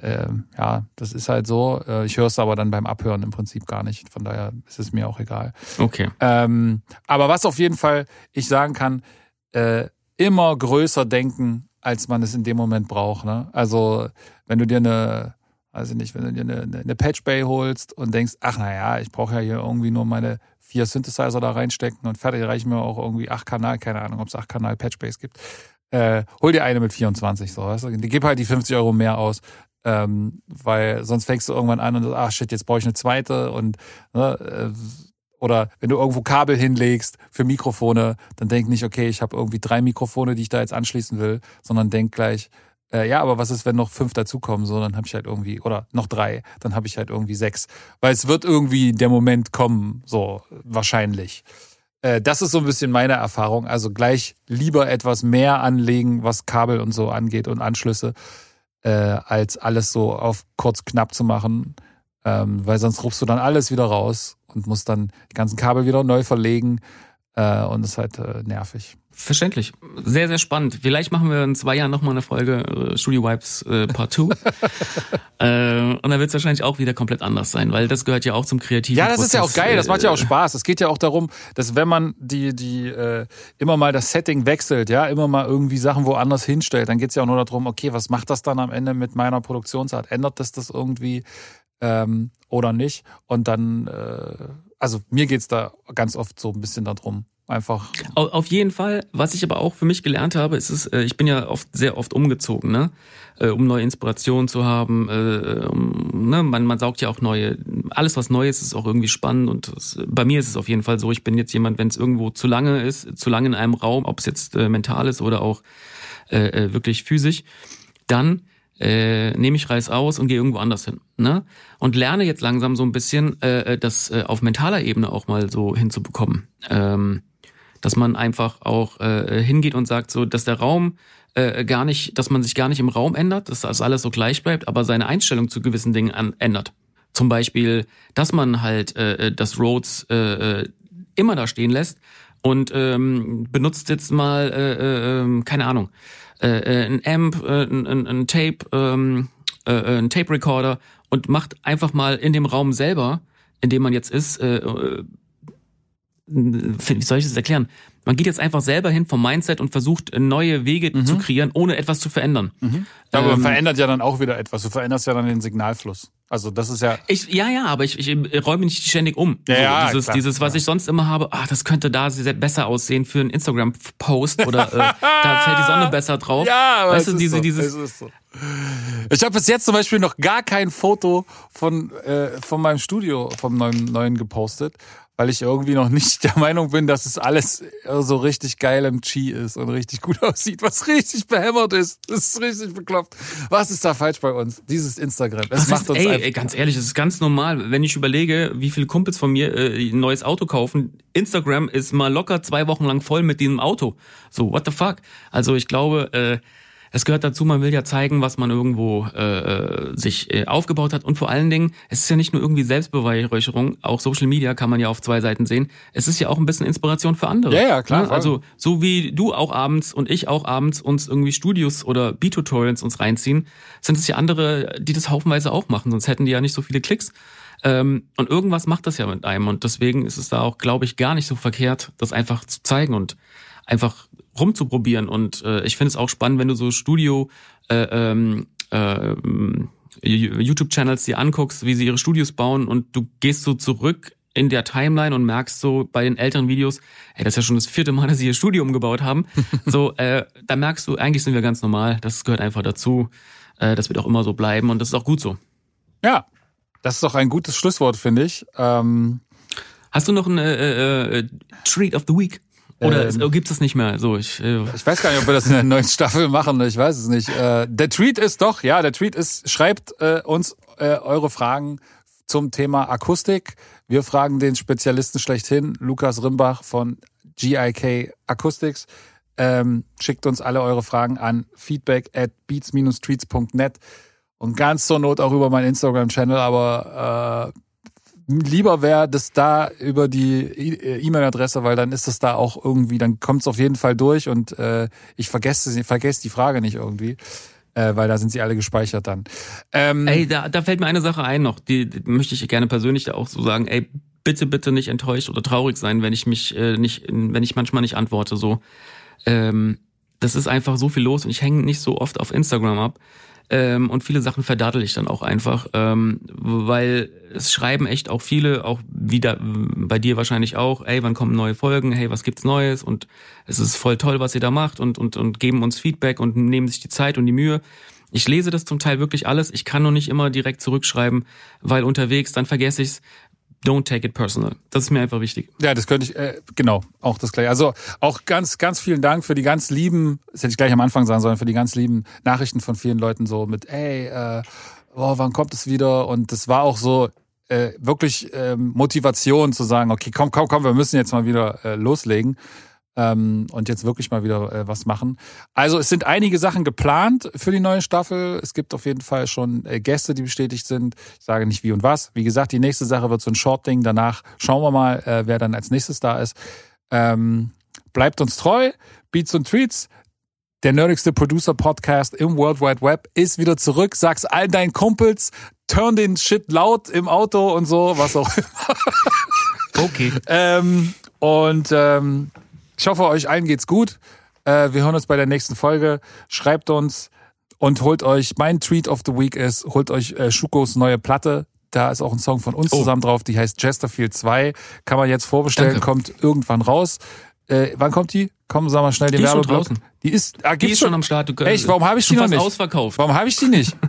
äh, ja, das ist halt so. Äh, ich höre es aber dann beim Abhören im Prinzip gar nicht. Von daher ist es mir auch egal. Okay. Ähm, aber was auf jeden Fall ich sagen kann, äh, immer größer denken, als man es in dem Moment braucht. Ne? Also wenn du dir eine, also nicht, wenn du dir eine, eine Patch Bay holst und denkst, ach naja, ich brauche ja hier irgendwie nur meine vier Synthesizer da reinstecken und fertig reichen mir auch irgendwie acht Kanal, keine Ahnung, ob es acht Kanal Patchbase gibt. Äh, hol dir eine mit 24, so, weißt du? Gib halt die 50 Euro mehr aus, ähm, weil sonst fängst du irgendwann an und ach shit, jetzt brauche ich eine zweite und ne, äh, oder wenn du irgendwo Kabel hinlegst für Mikrofone, dann denk nicht, okay, ich habe irgendwie drei Mikrofone, die ich da jetzt anschließen will, sondern denk gleich, äh, ja, aber was ist, wenn noch fünf dazukommen? So, dann habe ich halt irgendwie, oder noch drei, dann habe ich halt irgendwie sechs. Weil es wird irgendwie der Moment kommen, so wahrscheinlich. Äh, das ist so ein bisschen meine Erfahrung. Also gleich lieber etwas mehr anlegen, was Kabel und so angeht und Anschlüsse, äh, als alles so auf kurz knapp zu machen. Ähm, weil sonst rufst du dann alles wieder raus und musst dann die ganzen Kabel wieder neu verlegen. Äh, und ist halt äh, nervig. Verständlich. Sehr, sehr spannend. Vielleicht machen wir in zwei Jahren nochmal eine Folge äh, Studio Wipes äh, Part 2. <laughs> äh, und dann wird es wahrscheinlich auch wieder komplett anders sein, weil das gehört ja auch zum kreativen Ja, das Prozess. ist ja auch geil, das macht ja auch äh, Spaß. Es geht ja auch darum, dass wenn man die, die äh, immer mal das Setting wechselt, ja, immer mal irgendwie Sachen woanders hinstellt, dann geht es ja auch nur darum, okay, was macht das dann am Ende mit meiner Produktionsart? Ändert das das irgendwie ähm, oder nicht? Und dann, äh, also mir geht's da ganz oft so ein bisschen darum Einfach. Auf jeden Fall. Was ich aber auch für mich gelernt habe, ist es, äh, ich bin ja oft sehr oft umgezogen, ne? Äh, um neue Inspirationen zu haben. Äh, ne? man, man saugt ja auch neue. Alles, was neu ist, ist auch irgendwie spannend. Und das, bei mir ist es auf jeden Fall so, ich bin jetzt jemand, wenn es irgendwo zu lange ist, zu lange in einem Raum, ob es jetzt mental ist oder auch äh, wirklich physisch, dann äh, nehme ich Reis aus und gehe irgendwo anders hin. Ne? Und lerne jetzt langsam so ein bisschen, äh, das äh, auf mentaler Ebene auch mal so hinzubekommen. Ähm, dass man einfach auch äh, hingeht und sagt, so, dass der Raum äh, gar nicht, dass man sich gar nicht im Raum ändert, dass das alles so gleich bleibt, aber seine Einstellung zu gewissen Dingen an, ändert. Zum Beispiel, dass man halt äh, das Rhodes äh, äh, immer da stehen lässt und ähm, benutzt jetzt mal, äh, äh, ähm, keine Ahnung, äh, äh, ein Amp, äh, ein, ein Tape, ähm, äh, äh, ein Tape Recorder und macht einfach mal in dem Raum selber, in dem man jetzt ist, äh, äh, wie soll ich das erklären? Man geht jetzt einfach selber hin vom Mindset und versucht neue Wege mhm. zu kreieren, ohne etwas zu verändern. Mhm. Aber ähm, man verändert ja dann auch wieder etwas. Du veränderst ja dann den Signalfluss. Also das ist ja. Ich, ja, ja, aber ich, ich räume nicht ständig um. Ja, so, ja, dieses, klar, dieses, was klar. ich sonst immer habe, ah, das könnte da sehr besser aussehen für einen Instagram-Post oder äh, da fällt die Sonne besser drauf. <laughs> Ja, aber weißt es du, diese, so, dieses. es ist so. Ich habe bis jetzt zum Beispiel noch gar kein Foto von, äh, von meinem Studio, vom neuen, neuen gepostet, weil ich irgendwie noch nicht der Meinung bin, dass es alles so richtig geil im Chi ist und richtig gut <laughs> aussieht, was richtig behämmert ist. Das ist richtig bekloppt. Was ist da falsch bei uns? Dieses Instagram. Es Was macht ist, uns ey, ganz ehrlich, es ist ganz normal, wenn ich überlege, wie viele Kumpels von mir äh, ein neues Auto kaufen. Instagram ist mal locker zwei Wochen lang voll mit diesem Auto. So, what the fuck? Also ich glaube, äh, es gehört dazu, man will ja zeigen, was man irgendwo äh, sich äh, aufgebaut hat. Und vor allen Dingen, es ist ja nicht nur irgendwie Selbstbeweihräucherung, auch Social Media kann man ja auf zwei Seiten sehen. Es ist ja auch ein bisschen Inspiration für andere. Ja, ja, klar, Ne? Also so wie du auch abends und ich auch abends uns irgendwie Studios oder B-Tutorials uns reinziehen, sind es ja andere, die das haufenweise auch machen, sonst hätten die ja nicht so viele Klicks. Ähm, und irgendwas macht das ja mit einem. Und deswegen ist es da auch, glaube ich, gar nicht so verkehrt, das einfach zu zeigen und einfach rumzuprobieren. Und äh, ich finde es auch spannend, wenn du so Studio äh, ähm, äh, YouTube-Channels dir anguckst, wie sie ihre Studios bauen und du gehst so zurück in der Timeline und merkst so bei den älteren Videos, ey, das ist ja schon das vierte Mal, dass sie ihr Studio umgebaut haben. <laughs> so, äh, da merkst du, eigentlich sind wir ganz normal, das gehört einfach dazu. Äh, das wird auch immer so bleiben und das ist auch gut so. Ja, das ist doch ein gutes Schlusswort, finde ich. Ähm, Hast du noch einen äh, äh, Treat of the Week? Oder Ähm. gibt es nicht mehr? So, ich, äh, Ich weiß gar nicht, ob wir das in der neuen Staffel machen. Ich weiß es nicht. Äh, der Tweet ist doch, ja, der Tweet ist, schreibt äh, uns äh, eure Fragen zum Thema Akustik. Wir fragen den Spezialisten schlechthin, Lukas Rimbach von GIK Acoustics. Ähm, schickt uns alle eure Fragen an feedback at beats-tweets.net und ganz zur Not auch über meinen Instagram-Channel, aber äh, lieber wäre das da über die E- äh, E-Mail-Adresse, weil dann ist es da auch irgendwie, dann kommt es auf jeden Fall durch und äh, ich vergesse, vergesse die Frage nicht irgendwie, äh, weil da sind sie alle gespeichert dann. Ähm, Ey, da, da fällt mir eine Sache ein noch, die, die möchte ich gerne persönlich auch so sagen. Ey, bitte, bitte nicht enttäuscht oder traurig sein, wenn ich mich äh, nicht, wenn ich manchmal nicht antworte. So, ähm, das ist einfach so viel los und ich hänge nicht so oft auf Instagram ab. Ähm, und viele Sachen verdattel ich dann auch einfach, ähm, weil es schreiben echt auch viele, auch wieder bei dir wahrscheinlich auch, ey, wann kommen neue Folgen, hey, was gibt's Neues und es ist voll toll, was ihr da macht und, und, und geben uns Feedback und nehmen sich die Zeit und die Mühe. Ich lese das zum Teil wirklich alles. Ich kann nur nicht immer direkt zurückschreiben, weil unterwegs, dann vergesse ich's. Don't take it personal. Das ist mir einfach wichtig. Ja, das könnte ich, äh, genau, auch das gleiche. Also auch ganz, ganz vielen Dank für die ganz lieben, das hätte ich gleich am Anfang sagen sollen, für die ganz lieben Nachrichten von vielen Leuten so mit, ey, äh, oh, wann kommt es wieder? Und das war auch so äh, wirklich ähm, Motivation zu sagen, okay, komm, komm, komm, wir müssen jetzt mal wieder äh, loslegen. Ähm, und jetzt wirklich mal wieder äh, was machen. Also es sind einige Sachen geplant für die neue Staffel. Es gibt auf jeden Fall schon äh, Gäste, die bestätigt sind. Ich sage nicht wie und was. Wie gesagt, die nächste Sache wird so ein Short-Ding. Danach schauen wir mal, äh, wer dann als nächstes da ist. Ähm, bleibt uns treu. Beats und Tweets. Der nerdigste Producer-Podcast im World Wide Web ist wieder zurück. Sag's all deinen Kumpels. Turn den Shit laut im Auto und so, was auch <laughs> Okay. ähm, und ähm, ich hoffe, euch allen geht's gut. Äh, wir hören uns bei der nächsten Folge. Schreibt uns und holt euch, mein Tweet of the Week ist, holt euch äh, Schukos neue Platte. Da ist auch ein Song von uns Oh. zusammen drauf, die heißt Chesterfield 2. Kann man jetzt vorbestellen, Danke. kommt irgendwann raus. Äh, wann kommt die? Komm, sag mal schnell den Die ist schon Werbeblock. draußen. Die ist, ah, Die ist schon am Start. Du, Echt? Warum habe ich die schon noch nicht? ausverkauft. Warum habe ich die nicht? <laughs>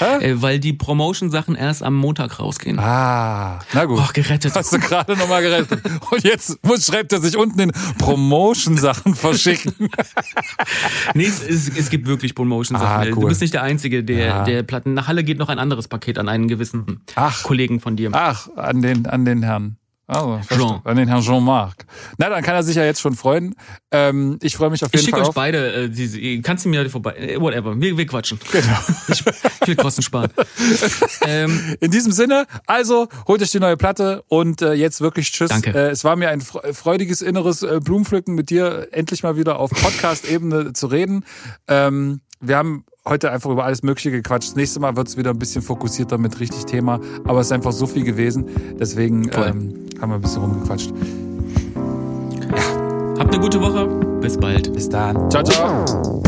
Äh, weil die Promotion-Sachen erst am Montag rausgehen. Ah, na gut. Oh, gerettet. Hast du gerade nochmal gerettet. Und jetzt muss, schreibt er sich unten in Promotion-Sachen verschicken. <laughs> nee, es, es, es gibt wirklich Promotion-Sachen. Ah, cool. Du bist nicht der Einzige, der, Ja. der Platten. Nach Halle geht noch ein anderes Paket an einen gewissen Ach. Kollegen von dir. Ach, an den, an den Herrn. Verstehe. Jean. An den Herrn Jean-Marc. Na, dann kann er sich ja jetzt schon freuen. Ähm, ich freue mich auf Ich jeden schicke Fall euch auf. beide, äh, diese, kannst du mir vorbei, äh, whatever, wir, wir quatschen. Genau. <laughs> Ich, ich will Kosten sparen. <laughs> ähm, In diesem Sinne, also holt euch die neue Platte und äh, jetzt wirklich Tschüss. Danke. Äh, es war mir ein fre- freudiges inneres äh, Blumenpflücken mit dir endlich mal wieder auf Podcast-Ebene zu reden. Ähm, wir haben heute einfach über alles Mögliche gequatscht. Das nächste Mal wird es wieder ein bisschen fokussierter mit richtig Thema, aber es ist einfach so viel gewesen. Deswegen ähm, haben wir ein bisschen rumgequatscht. habt eine gute Woche. Bis bald. Bis dann. Ciao, ciao.